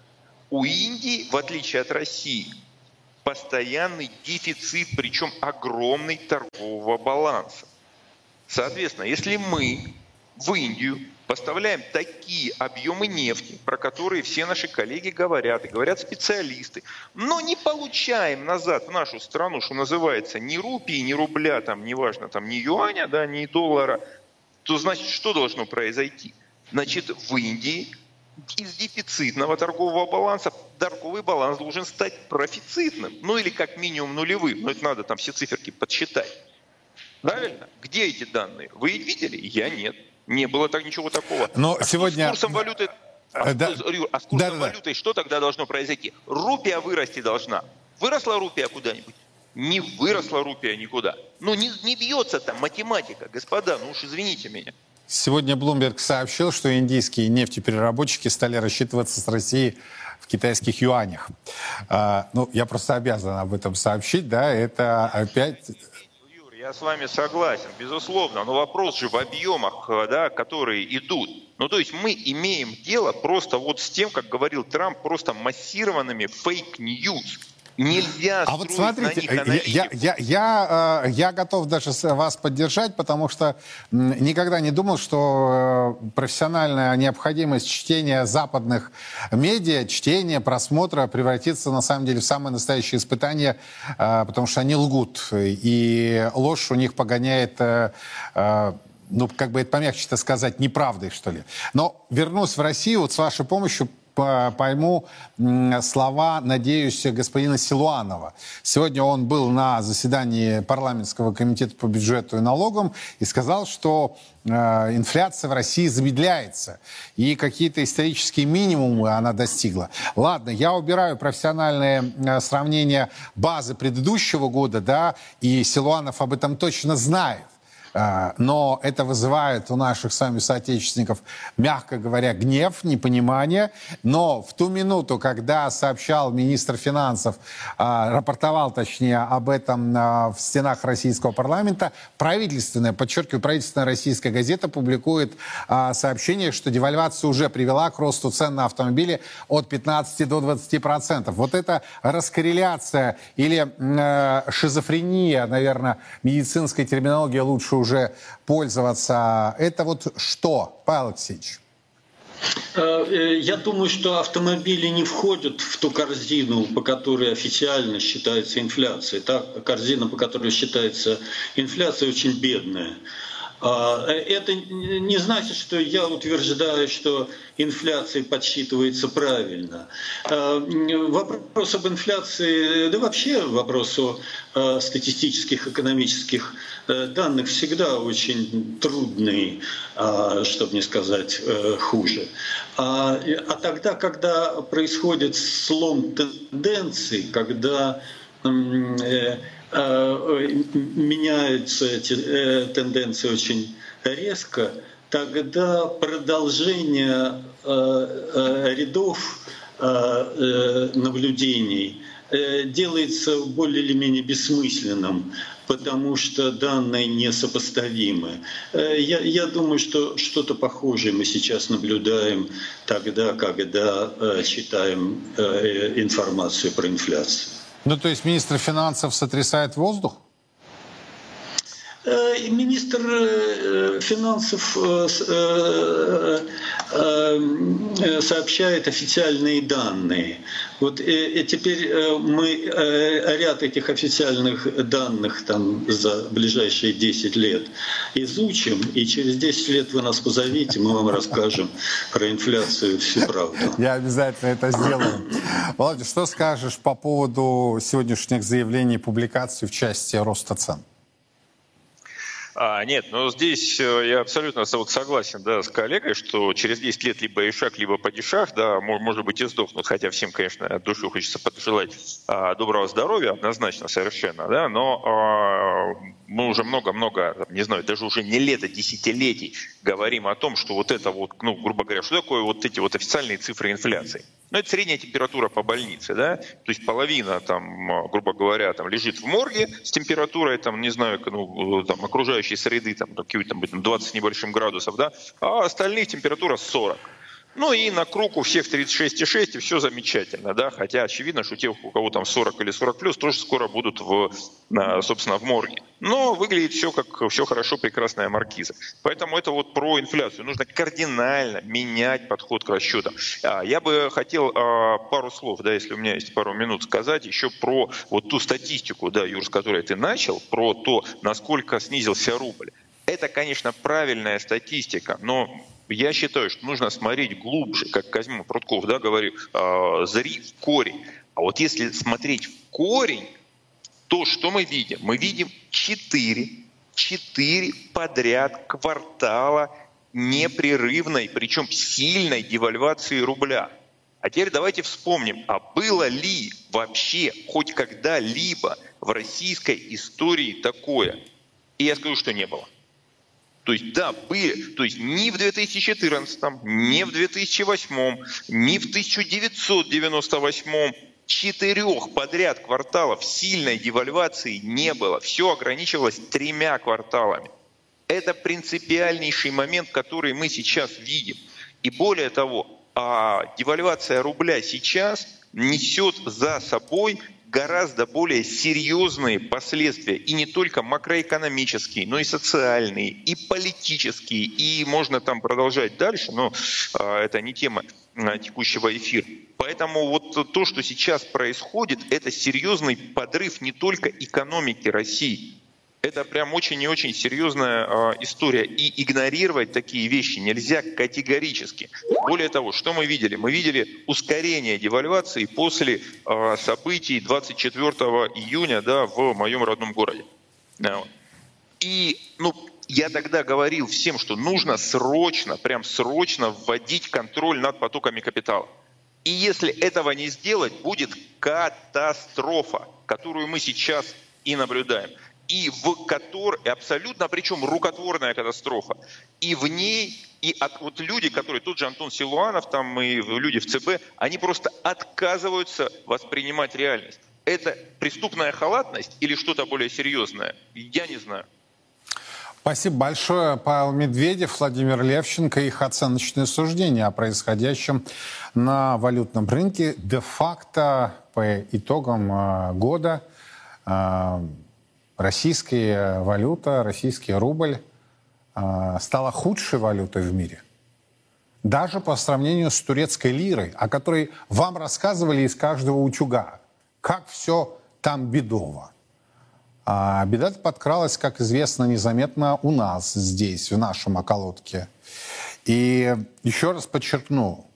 [SPEAKER 11] У Индии, в отличие от России, постоянный дефицит, причем огромный торгового баланса. Соответственно, если мы в Индию поставляем такие объемы нефти, про которые все наши коллеги говорят, и говорят специалисты, но не получаем назад в нашу страну, что называется, ни рупии, ни рубля, там, неважно, там, ни юаня, да, ни доллара, то значит, что должно произойти? Значит, в Индии из дефицитного торгового баланса торговый баланс должен стать профицитным, ну или как минимум нулевым, но это надо там все циферки подсчитать. Правильно? Где эти данные? Вы видели? Я нет. Не было так ничего такого.
[SPEAKER 1] Но
[SPEAKER 11] а
[SPEAKER 1] сегодня...
[SPEAKER 11] С курсом валюты... А,
[SPEAKER 1] да.
[SPEAKER 11] Юр, а с курсом да, да, валюты что тогда должно произойти? Рупия вырасти должна. Выросла рупия куда-нибудь? Не выросла рупия никуда. Ну не, не бьется там математика, господа, ну уж извините меня.
[SPEAKER 1] Сегодня Bloomberg сообщил, что индийские нефтепереработчики стали рассчитываться с Россией в китайских юанях. А, ну, я просто обязан об этом сообщить, да, это опять...
[SPEAKER 11] Юр, я с вами согласен, безусловно, но вопрос же в объемах, да, которые идут. Ну, то есть мы имеем дело просто вот с тем, как говорил Трамп, просто массированными fake news. Нельзя
[SPEAKER 1] а вот смотрите, я, я, я, э, я готов даже вас поддержать, потому что никогда не думал, что э, профессиональная необходимость чтения западных медиа, чтения, просмотра превратится на самом деле в самое настоящее испытание, э, потому что они лгут, и ложь у них погоняет ну, как бы это помягче-то сказать, неправдой, что ли. Но вернусь в Россию, вот с вашей помощью пойму слова, надеюсь, господина Силуанова. Сегодня он был на заседании парламентского комитета по бюджету и налогам и сказал, что э, инфляция в России замедляется и какие-то исторические минимумы она достигла. Ладно, я убираю профессиональное э, сравнение базы предыдущего года, да, и Силуанов об этом точно знает. А, но это вызывает у наших с вами соотечественников, мягко говоря, гнев, непонимание. Но в ту минуту, когда сообщал министр финансов, а, рапортовал точнее об этом а, в стенах российского парламента, правительственная, подчеркиваю, правительственная российская газета публикует сообщение, что девальвация уже привела к росту цен на автомобили от 15 до 20 процентов. Вот эта раскорреляция или шизофрения, наверное, медицинской терминологии лучше уже пользоваться. Это вот что, Павел Алексеевич?
[SPEAKER 10] Э, э, я думаю, что автомобили не входят в ту корзину, по которой официально считается инфляция. Та корзина, по которой считается инфляция, очень бедная. А, э, это не значит, что я утверждаю, что инфляция подсчитывается правильно. Вопрос об инфляции, да вообще вопрос о статистических, экономических данных всегда очень трудный, чтобы не сказать э, хуже. А тогда, когда происходит слом тенденций, когда Э, меняются эти э, тенденции очень резко, тогда продолжение э, рядов наблюдений делается более или менее бессмысленным, потому что данные несопоставимы. Я, я думаю, что что-то похожее мы сейчас наблюдаем тогда, когда читаем информацию про инфляцию.
[SPEAKER 1] Ну, то есть министр финансов сотрясает воздух?
[SPEAKER 10] Э, министр э, финансов э, сообщает официальные данные. Вот и теперь мы ряд этих официальных данных там за ближайшие 10 лет изучим, и через 10 лет вы нас позовите, мы вам расскажем про инфляцию всю правду.
[SPEAKER 1] Я обязательно это сделаю. Володя, что скажешь по поводу сегодняшних заявлений и публикаций в части роста цен?
[SPEAKER 11] А, нет, но здесь э, я абсолютно согласен да, с коллегой, что через 10 лет либо ишак, либо падишах, да, может быть и сдохнут, хотя всем, конечно, от души хочется пожелать а, доброго здоровья, однозначно, совершенно, да, но а, мы уже много-много, не знаю, даже уже не лет, а десятилетий говорим о том, что вот это вот, ну, грубо говоря, что такое вот эти вот официальные цифры инфляции. Ну, это средняя температура по больнице, да, то есть половина, там, грубо говоря, там лежит в морге с температурой, там, не знаю, ну, там, окружающей среды, там, какие-то, там, 20 небольшим градусов, да, а остальных температура 40. Ну и на круг у всех 36,6 и все замечательно, да, хотя очевидно, что те, у кого там 40 или 40 плюс, тоже скоро будут в, собственно, в морге. Но выглядит все как все хорошо, прекрасная маркиза. Поэтому это вот про инфляцию. Нужно кардинально менять подход к расчетам. А, я бы хотел а, пару слов, да, если у меня есть пару минут, сказать еще про вот ту статистику, да, Юр, с которой ты начал, про то, насколько снизился рубль. Это, конечно, правильная статистика, но я считаю, что нужно смотреть глубже, как Казьма Прутков да, говорит, э, зри в корень. А вот если смотреть в корень, то что мы видим? Мы видим четыре, четыре подряд квартала непрерывной, причем сильной девальвации рубля. А теперь давайте вспомним, а было ли вообще хоть когда-либо в российской истории такое? И я скажу, что не было. То есть, да, были, то есть ни в 2014, ни в 2008, ни в 1998 четырех подряд кварталов сильной девальвации не было. Все ограничивалось тремя кварталами. Это принципиальнейший момент, который мы сейчас видим. И более того, а девальвация рубля сейчас несет за собой гораздо более серьезные последствия, и не только макроэкономические, но и социальные, и политические, и можно там продолжать дальше, но э, это не тема э, текущего эфира. Поэтому вот то, что сейчас происходит, это серьезный подрыв не только экономики России, это прям очень и очень серьезная э, история. И игнорировать такие вещи нельзя категорически. Более того, что мы видели? Мы видели ускорение девальвации после э, событий 24 июня да, в моем родном городе. И ну, я тогда говорил всем, что нужно срочно, прям срочно вводить контроль над потоками капитала. И если этого не сделать, будет катастрофа, которую мы сейчас и наблюдаем и в которой, абсолютно, причем рукотворная катастрофа, и в ней, и от, вот люди, которые, тот же Антон Силуанов, там и люди в ЦБ, они просто отказываются воспринимать реальность. Это преступная халатность или что-то более серьезное? Я не знаю.
[SPEAKER 1] Спасибо большое, Павел Медведев, Владимир Левченко. Их оценочное суждение о происходящем на валютном рынке де-факто по итогам э, года э, российская валюта, российский рубль э, стала худшей валютой в мире. Даже по сравнению с турецкой лирой, о которой вам рассказывали из каждого утюга. Как все там бедово. А беда подкралась, как известно, незаметно у нас здесь, в нашем околотке. И еще раз подчеркну,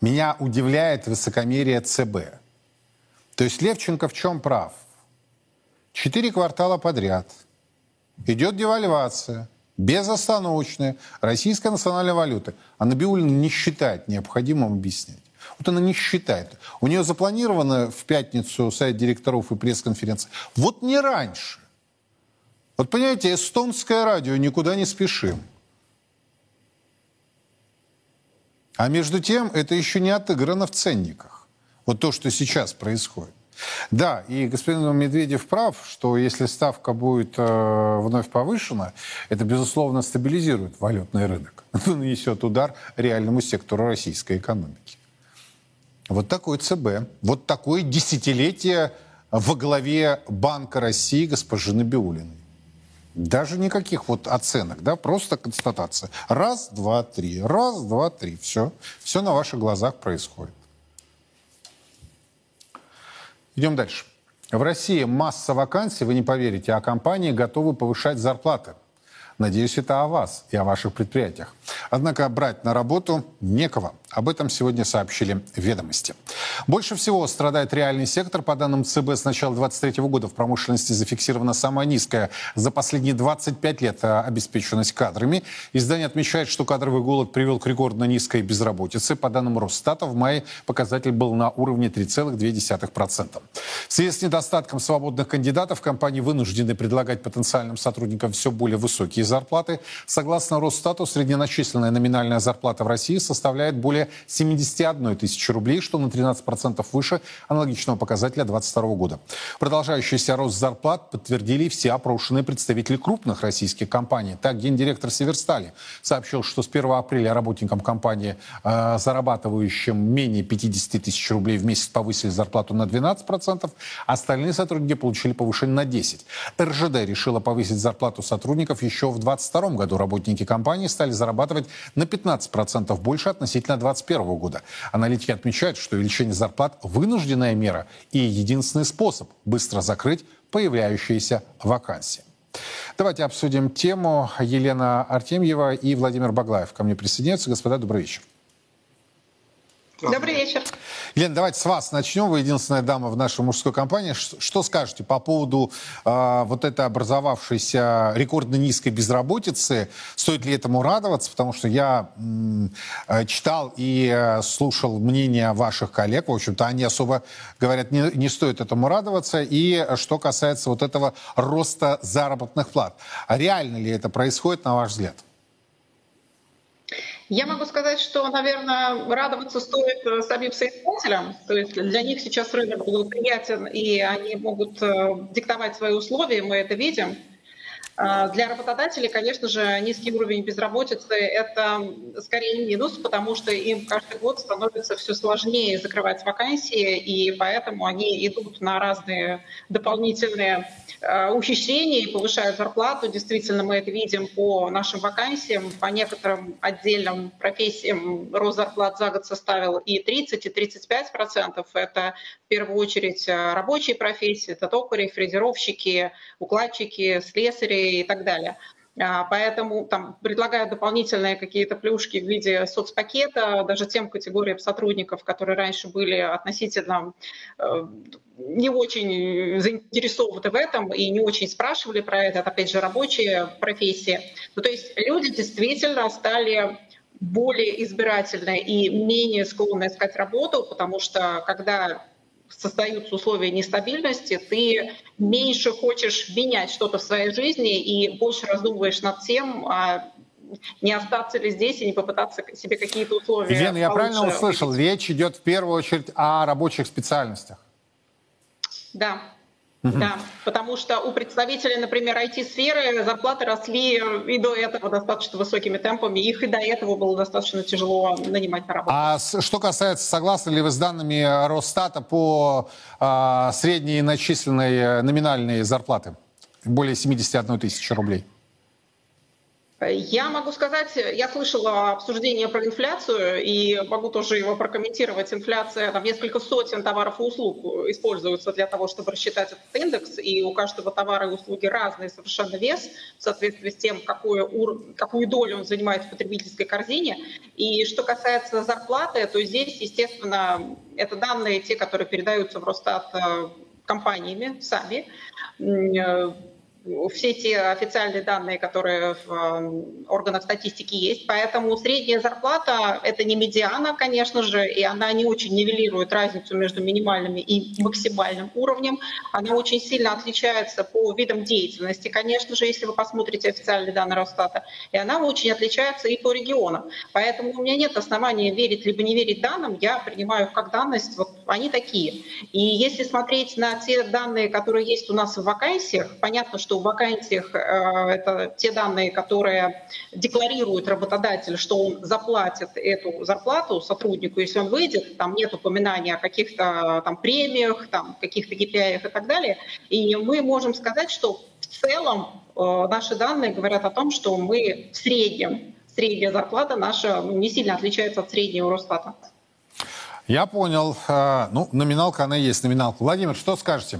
[SPEAKER 1] меня удивляет высокомерие ЦБ. То есть Левченко в чем прав? Четыре квартала подряд идет девальвация, безостановочная российской национальной валюты. А Набиулина не считает необходимым объяснять. Вот она не считает. У нее запланировано в пятницу сайт директоров и пресс-конференция. Вот не раньше. Вот понимаете, эстонское радио никуда не спешим. А между тем это еще не отыграно в ценниках. Вот то, что сейчас происходит. Да, и господин Медведев прав, что если ставка будет э, вновь повышена, это, безусловно, стабилизирует валютный рынок. [LAUGHS] Это нанесет удар реальному сектору российской экономики. Вот такой ЦБ, вот такое десятилетие во главе Банка России госпожи Набиулиной. Даже никаких вот оценок, да, просто констатация. Раз, два, три, раз, два, три, все. Все на ваших глазах происходит. Идем дальше. В России масса вакансий, вы не поверите, а компании готовы повышать зарплаты. Надеюсь, это о вас и о ваших предприятиях. Однако брать на работу некого. Об этом сегодня сообщили ведомости. Больше всего страдает реальный сектор. По данным ЦБ, с начала 2023 года в промышленности зафиксирована самая низкая за последние 25 лет э, обеспеченность кадрами. Издание отмечает, что кадровый голод привел к рекордно низкой безработице. По данным Росстата, в мае показатель был на уровне 3,2%. В связи с недостатком свободных кандидатов компании вынуждены предлагать потенциальным сотрудникам все более высокие зарплаты. Согласно Росстату, средненачисленная номинальная зарплата в России составляет более 71 тысячи рублей, что на 13% выше аналогичного показателя 2022 года. Продолжающийся рост зарплат подтвердили все опрошенные представители крупных российских компаний. Так, гендиректор Северстали сообщил, что с 1 апреля работникам компании, э, зарабатывающим менее 50 тысяч рублей в месяц, повысили зарплату на 12%, остальные сотрудники получили повышение на 10%. РЖД решила повысить зарплату сотрудников еще в 2022 году. Работники компании стали зарабатывать на 15% больше относительно 20 2021 года. Аналитики отмечают, что увеличение зарплат – вынужденная мера и единственный способ быстро закрыть появляющиеся вакансии. Давайте обсудим тему. Елена Артемьева и Владимир Баглаев ко мне присоединяются. Господа, добрый вечер.
[SPEAKER 12] Добрый вечер.
[SPEAKER 1] Лен, давайте с вас начнем. Вы единственная дама в нашей мужской компании. Что скажете по поводу э, вот этой образовавшейся рекордно низкой безработицы? Стоит ли этому радоваться? Потому что я э, читал и э, слушал мнения ваших коллег. В общем-то, они особо говорят, не, не стоит этому радоваться. И что касается вот этого роста заработных плат. Реально ли это происходит, на ваш взгляд?
[SPEAKER 12] Я могу сказать, что, наверное, радоваться стоит э, самим соискателям. То есть для них сейчас рынок благоприятен, и они могут э, диктовать свои условия, мы это видим. А, для работодателей, конечно же, низкий уровень безработицы – это скорее минус, потому что им каждый год становится все сложнее закрывать вакансии, и поэтому они идут на разные дополнительные а, ухищрения и повышают зарплату. Действительно, мы это видим по нашим вакансиям. По некоторым отдельным профессиям рост зарплат за год составил и 30, и 35 процентов. Это в первую очередь а, рабочие профессии, это токари, фрезеровщики, укладчики, слесари, и так далее. А, поэтому там предлагают дополнительные какие-то плюшки в виде соцпакета даже тем категориям сотрудников, которые раньше были относительно э, не очень заинтересованы в этом и не очень спрашивали про это. Это, опять же, рабочие профессии. Ну, то есть люди действительно стали более избирательны и менее склонны искать работу, потому что когда создаются условия нестабильности, ты меньше хочешь менять что-то в своей жизни и больше раздумываешь над тем, а не остаться ли здесь и не попытаться себе какие-то условия.
[SPEAKER 1] Лена, я правильно услышал, речь идет в первую очередь о рабочих специальностях.
[SPEAKER 12] Да, да, потому что у представителей, например, IT-сферы зарплаты росли и до этого достаточно высокими темпами. Их и до этого было достаточно тяжело нанимать на работу.
[SPEAKER 1] А что касается, согласны ли вы с данными Росстата по а, средней начисленной э, номинальной зарплаты? Более 71 тысячи рублей.
[SPEAKER 12] Я могу сказать, я слышала обсуждение про инфляцию и могу тоже его прокомментировать. Инфляция, там несколько сотен товаров и услуг используются для того, чтобы рассчитать этот индекс, и у каждого товара и услуги разный совершенно вес в соответствии с тем, какую, какую долю он занимает в потребительской корзине. И что касается зарплаты, то здесь, естественно, это данные те, которые передаются в Росстат э, компаниями сами э, все те официальные данные, которые в эм, органах статистики есть. Поэтому средняя зарплата – это не медиана, конечно же, и она не очень нивелирует разницу между минимальным и максимальным уровнем. Она очень сильно отличается по видам деятельности, конечно же, если вы посмотрите официальные данные Росстата. И она очень отличается и по регионам. Поэтому у меня нет основания верить либо не верить данным. Я принимаю их как данность. Вот они такие. И если смотреть на те данные, которые есть у нас в вакансиях, понятно, что что в вакансиях э, это те данные, которые декларирует работодатель, что он заплатит эту зарплату сотруднику, если он выйдет, там нет упоминания о каких-то там премиях, там каких-то KPI и так далее. И мы можем сказать, что в целом э, наши данные говорят о том, что мы в среднем, средняя зарплата наша ну, не сильно отличается от среднего Росстата.
[SPEAKER 1] Я понял. Э, ну, номиналка, она есть, номиналка. Владимир, что скажете?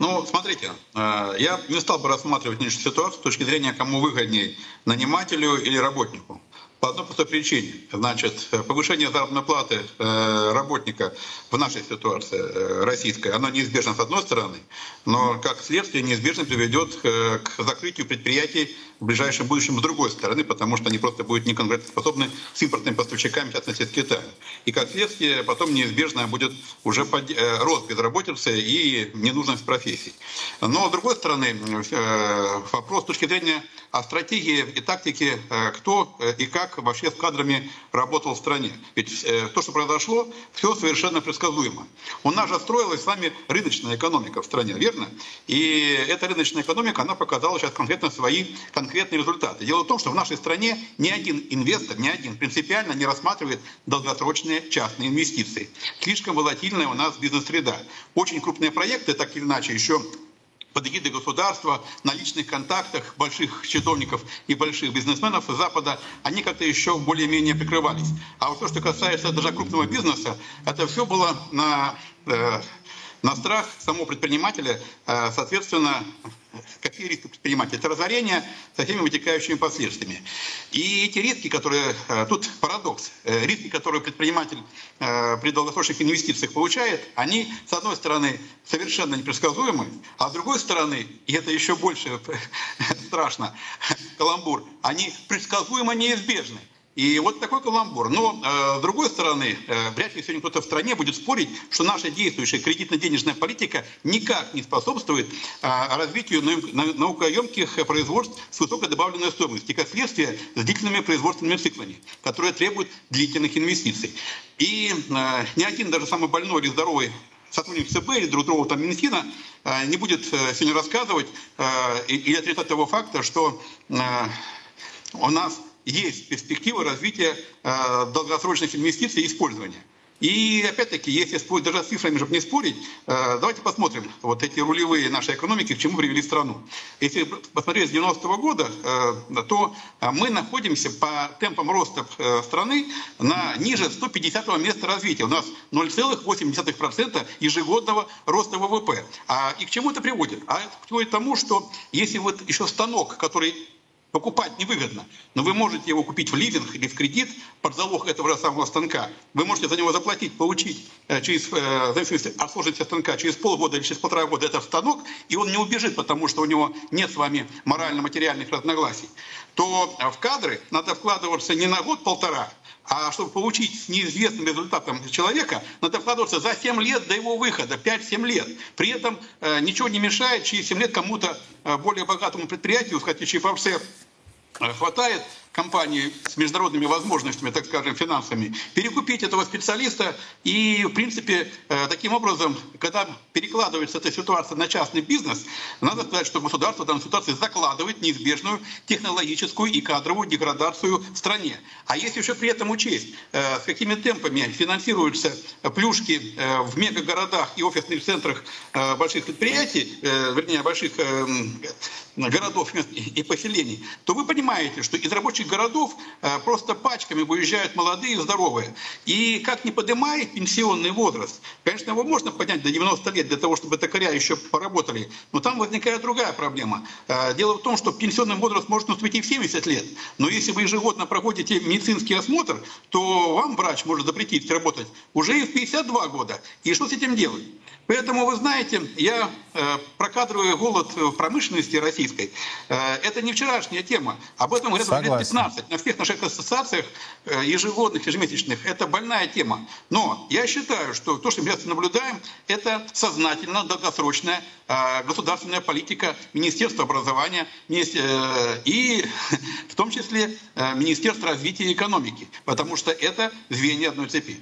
[SPEAKER 13] Ну, смотрите, э, я не стал бы рассматривать нынешнюю ситуацию с точки зрения, кому выгоднее, нанимателю или работнику. По одной простой причине. Значит, повышение заработной платы э, работника в нашей ситуации э, российской, оно неизбежно с одной стороны, но как следствие неизбежно приведет к закрытию предприятий в ближайшем будущем с другой стороны, потому что они просто будут неконкурентоспособны с импортными поставщиками, с Китая. И как следствие потом неизбежно будет уже под, э, рост безработицы и ненужность профессий. Но с другой стороны, э, вопрос с точки зрения о стратегии и тактике, э, кто и как вообще с кадрами работал в стране. Ведь то, что произошло, все совершенно предсказуемо. У нас же строилась с вами рыночная экономика в стране, верно? И эта рыночная экономика, она показала сейчас конкретно свои конкретные конкретные результаты. Дело в том, что в нашей стране ни один инвестор, ни один принципиально не рассматривает долгосрочные частные инвестиции. Слишком волатильная у нас бизнес-среда. Очень крупные проекты, так или иначе, еще под эгидой государства, на личных контактах больших чиновников и больших бизнесменов Запада, они как-то еще более-менее прикрывались. А вот то, что касается даже крупного бизнеса, это все было на э, на страх самого предпринимателя, э, соответственно, какие риски предпринимателя? Это разорение со всеми вытекающими последствиями. И эти риски, которые, э, тут парадокс, э, риски, которые предприниматель при долгосрочных инвестициях получает, они, с одной стороны, совершенно непредсказуемы, а с другой стороны, и это еще больше [LAUGHS] страшно, [LAUGHS] каламбур, они предсказуемо неизбежны. И вот такой каламбур. Но, э, с другой стороны, э, вряд ли сегодня кто-то в стране будет спорить, что наша действующая кредитно-денежная политика никак не способствует э, развитию наукоемких производств с высокой добавленной стоимостью, как следствие с длительными производственными циклами, которые требуют длительных инвестиций. И э, ни один, даже самый больной или здоровый сотрудник ЦБ или друг другого там Минфина э, не будет э, сегодня рассказывать э, и отрицать того факта, что э, у нас есть перспектива развития э, долгосрочных инвестиций и использования. И опять-таки, если спорить даже с цифрами, чтобы не спорить, э, давайте посмотрим вот эти рулевые нашей экономики, к чему привели страну. Если посмотреть с 90-го года, э, то мы находимся по темпам роста страны на ниже 150-го места развития. У нас 0,8% ежегодного роста ВВП. А, и к чему это приводит? А это приводит к тому, что если вот еще станок, который покупать невыгодно, но вы можете его купить в лизинг или в кредит под залог этого же самого станка. Вы можете за него заплатить, получить э, через, э, зависимости от сложности станка, через полгода или через полтора года этот станок, и он не убежит, потому что у него нет с вами морально-материальных разногласий. То в кадры надо вкладываться не на год-полтора, а чтобы получить неизвестным результатом человека, надо вкладываться за 7 лет до его выхода, 5-7 лет. При этом э, ничего не мешает через 7 лет кому-то э, более богатому предприятию, сказать, ЧФРС э, хватает компании с международными возможностями, так скажем, финансами, перекупить этого специалиста. И, в принципе, э, таким образом, когда перекладывается эта ситуация на частный бизнес, надо сказать, что государство в данной ситуации закладывает неизбежную технологическую и кадровую деградацию в стране. А если еще при этом учесть, э, с какими темпами финансируются плюшки э, в мегагородах и офисных центрах больших предприятий, вернее, больших городов и поселений, то вы понимаете, что из рабочих городов э, просто пачками выезжают молодые и здоровые. И как не поднимает пенсионный возраст, конечно, его можно поднять до 90 лет для того, чтобы токаря еще поработали, но там возникает другая проблема. Э, дело в том, что пенсионный возраст может наступить и в 70 лет, но если вы ежегодно проводите медицинский осмотр, то вам врач может запретить работать уже и в 52 года. И что с этим делать? Поэтому, вы знаете, я э, прокадриваю голод в промышленности российской. Это не вчерашняя тема. Об этом говорят лет 15. На всех наших ассоциациях э, ежегодных, ежемесячных. Это больная тема. Но я считаю, что то, что мы сейчас наблюдаем, это сознательно долгосрочная э, государственная политика Министерства образования э, и [LAUGHS] в том числе Министерства развития и экономики. Потому что это звенья одной цепи.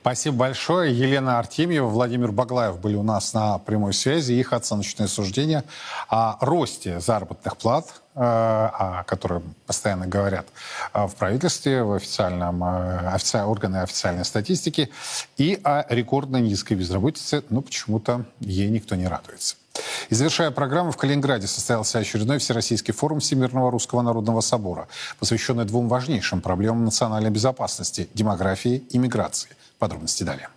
[SPEAKER 1] Спасибо большое. Елена Артемьева, Владимир Баглаев были у нас на прямой связи. Их оценочное суждение о росте заработных плат, о котором постоянно говорят э, в правительстве, в официальном, э, офици... органы официальной статистики, и о рекордно низкой безработице, но почему-то ей никто не радуется. И завершая программу, в Калининграде состоялся очередной Всероссийский форум Всемирного Русского Народного Собора, посвященный двум важнейшим проблемам национальной безопасности – демографии и миграции – Подробности далее.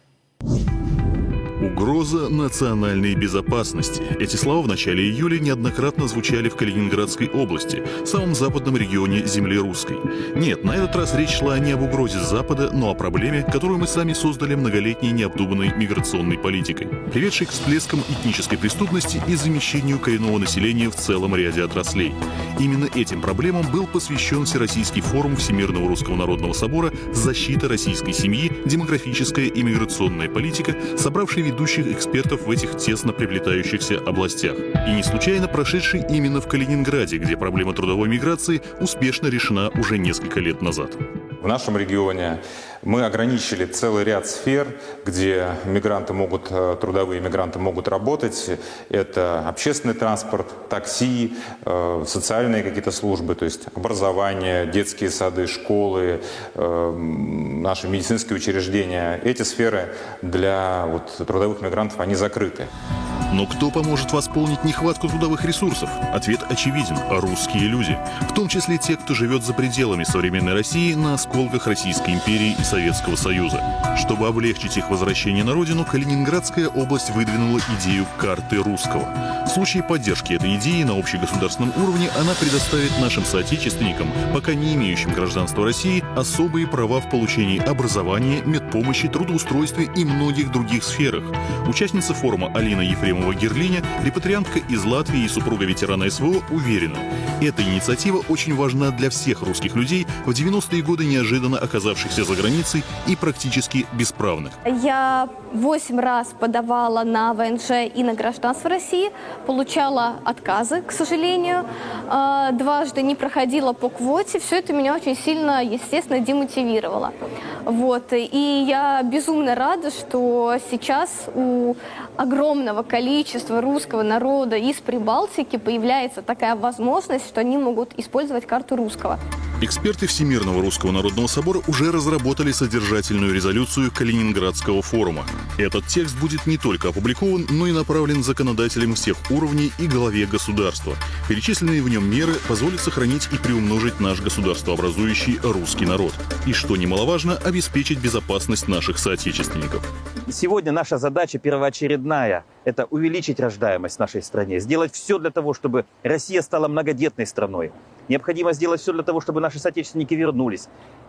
[SPEAKER 14] Угроза национальной безопасности. Эти слова в начале июля неоднократно звучали в Калининградской области, самом западном регионе земли русской. Нет, на этот раз речь шла не об угрозе Запада, но о проблеме, которую мы сами создали многолетней необдуманной миграционной политикой, приведшей к всплескам этнической преступности и замещению коренного населения в целом ряде отраслей. Именно этим проблемам был посвящен Всероссийский форум Всемирного Русского Народного Собора «Защита российской семьи. Демографическая и миграционная политика», собравший ведущих экспертов в этих тесно приплетающихся областях. И не случайно прошедший именно в Калининграде, где проблема трудовой миграции успешно решена уже несколько лет назад.
[SPEAKER 15] В нашем регионе мы ограничили целый ряд сфер, где мигранты могут, э, трудовые мигранты могут работать. Это общественный транспорт, такси, э, социальные какие-то службы, то есть образование, детские сады, школы, э, наши медицинские учреждения. Эти сферы для вот, трудовых мигрантов, они закрыты.
[SPEAKER 14] Но кто поможет восполнить нехватку трудовых ресурсов? Ответ очевиден – русские люди. В том числе те, кто живет за пределами современной России на осколках Российской империи и Советского Союза. Чтобы облегчить их возвращение на родину, Калининградская область выдвинула идею карты русского. В случае поддержки этой идеи на общегосударственном уровне она предоставит нашим соотечественникам, пока не имеющим гражданства России, особые права в получении образования, медпомощи, трудоустройстве и многих других сферах. Участница форума Алина Ефремова-Герлиня, репатриантка из Латвии и супруга ветерана СВО, уверена, эта инициатива очень важна для всех русских людей в 90-е годы неожиданно оказавшихся за границей и практически бесправных.
[SPEAKER 16] Я восемь раз подавала на ВНЖ и на гражданство России, получала отказы, к сожалению, а, дважды не проходила по квоте. Все это меня очень сильно, естественно, демотивировало. Вот. И я безумно рада, что сейчас у огромного количества русского народа из Прибалтики появляется такая возможность, что они могут использовать карту русского.
[SPEAKER 14] Эксперты Всемирного русского народного собора уже разработали содержательную резолюцию Калининградского форума. Этот текст будет не только опубликован, но и направлен законодателям всех уровней и главе государства. Перечисленные в нем меры позволят сохранить и приумножить наш государствообразующий русский народ. И, что немаловажно, обеспечить безопасность наших соотечественников.
[SPEAKER 17] Сегодня наша задача первоочередная – это увеличить рождаемость в нашей стране, сделать все для того, чтобы Россия стала многодетной страной. Необходимо сделать все для того, чтобы наши соотечественники вернулись.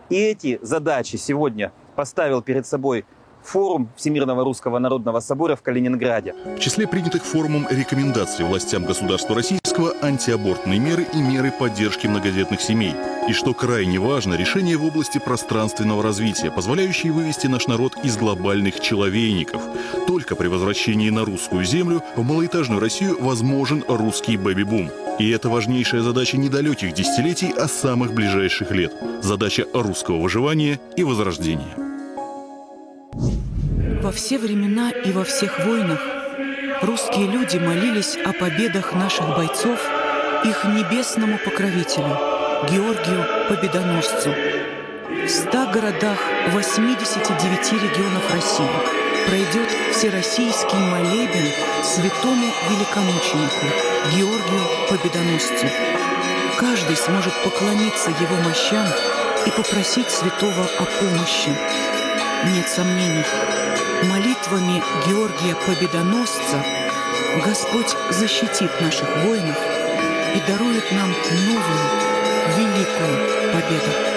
[SPEAKER 17] И эти задачи сегодня поставил перед собой форум Всемирного Русского Народного Собора в Калининграде.
[SPEAKER 14] В числе принятых форумом рекомендаций властям государства российского антиабортные меры и меры поддержки многодетных семей. И что крайне важно, решение в области пространственного развития, позволяющие вывести наш народ из глобальных человейников. Только при возвращении на русскую землю в малоэтажную Россию возможен русский бэби-бум. И это важнейшая задача недалеких десятилетий, а самых ближайших лет. Задача русского выживания и возрождения.
[SPEAKER 18] Во все времена и во всех войнах русские люди молились о победах наших бойцов их небесному покровителю, Георгию Победоносцу. В ста городах 89 регионов России пройдет всероссийский молебен святому великомученику Георгию Победоносцу. Каждый сможет поклониться его мощам и попросить святого о помощи. Нет сомнений, молитвами Георгия Победоносца Господь защитит наших воинов и дарует нам новую, великую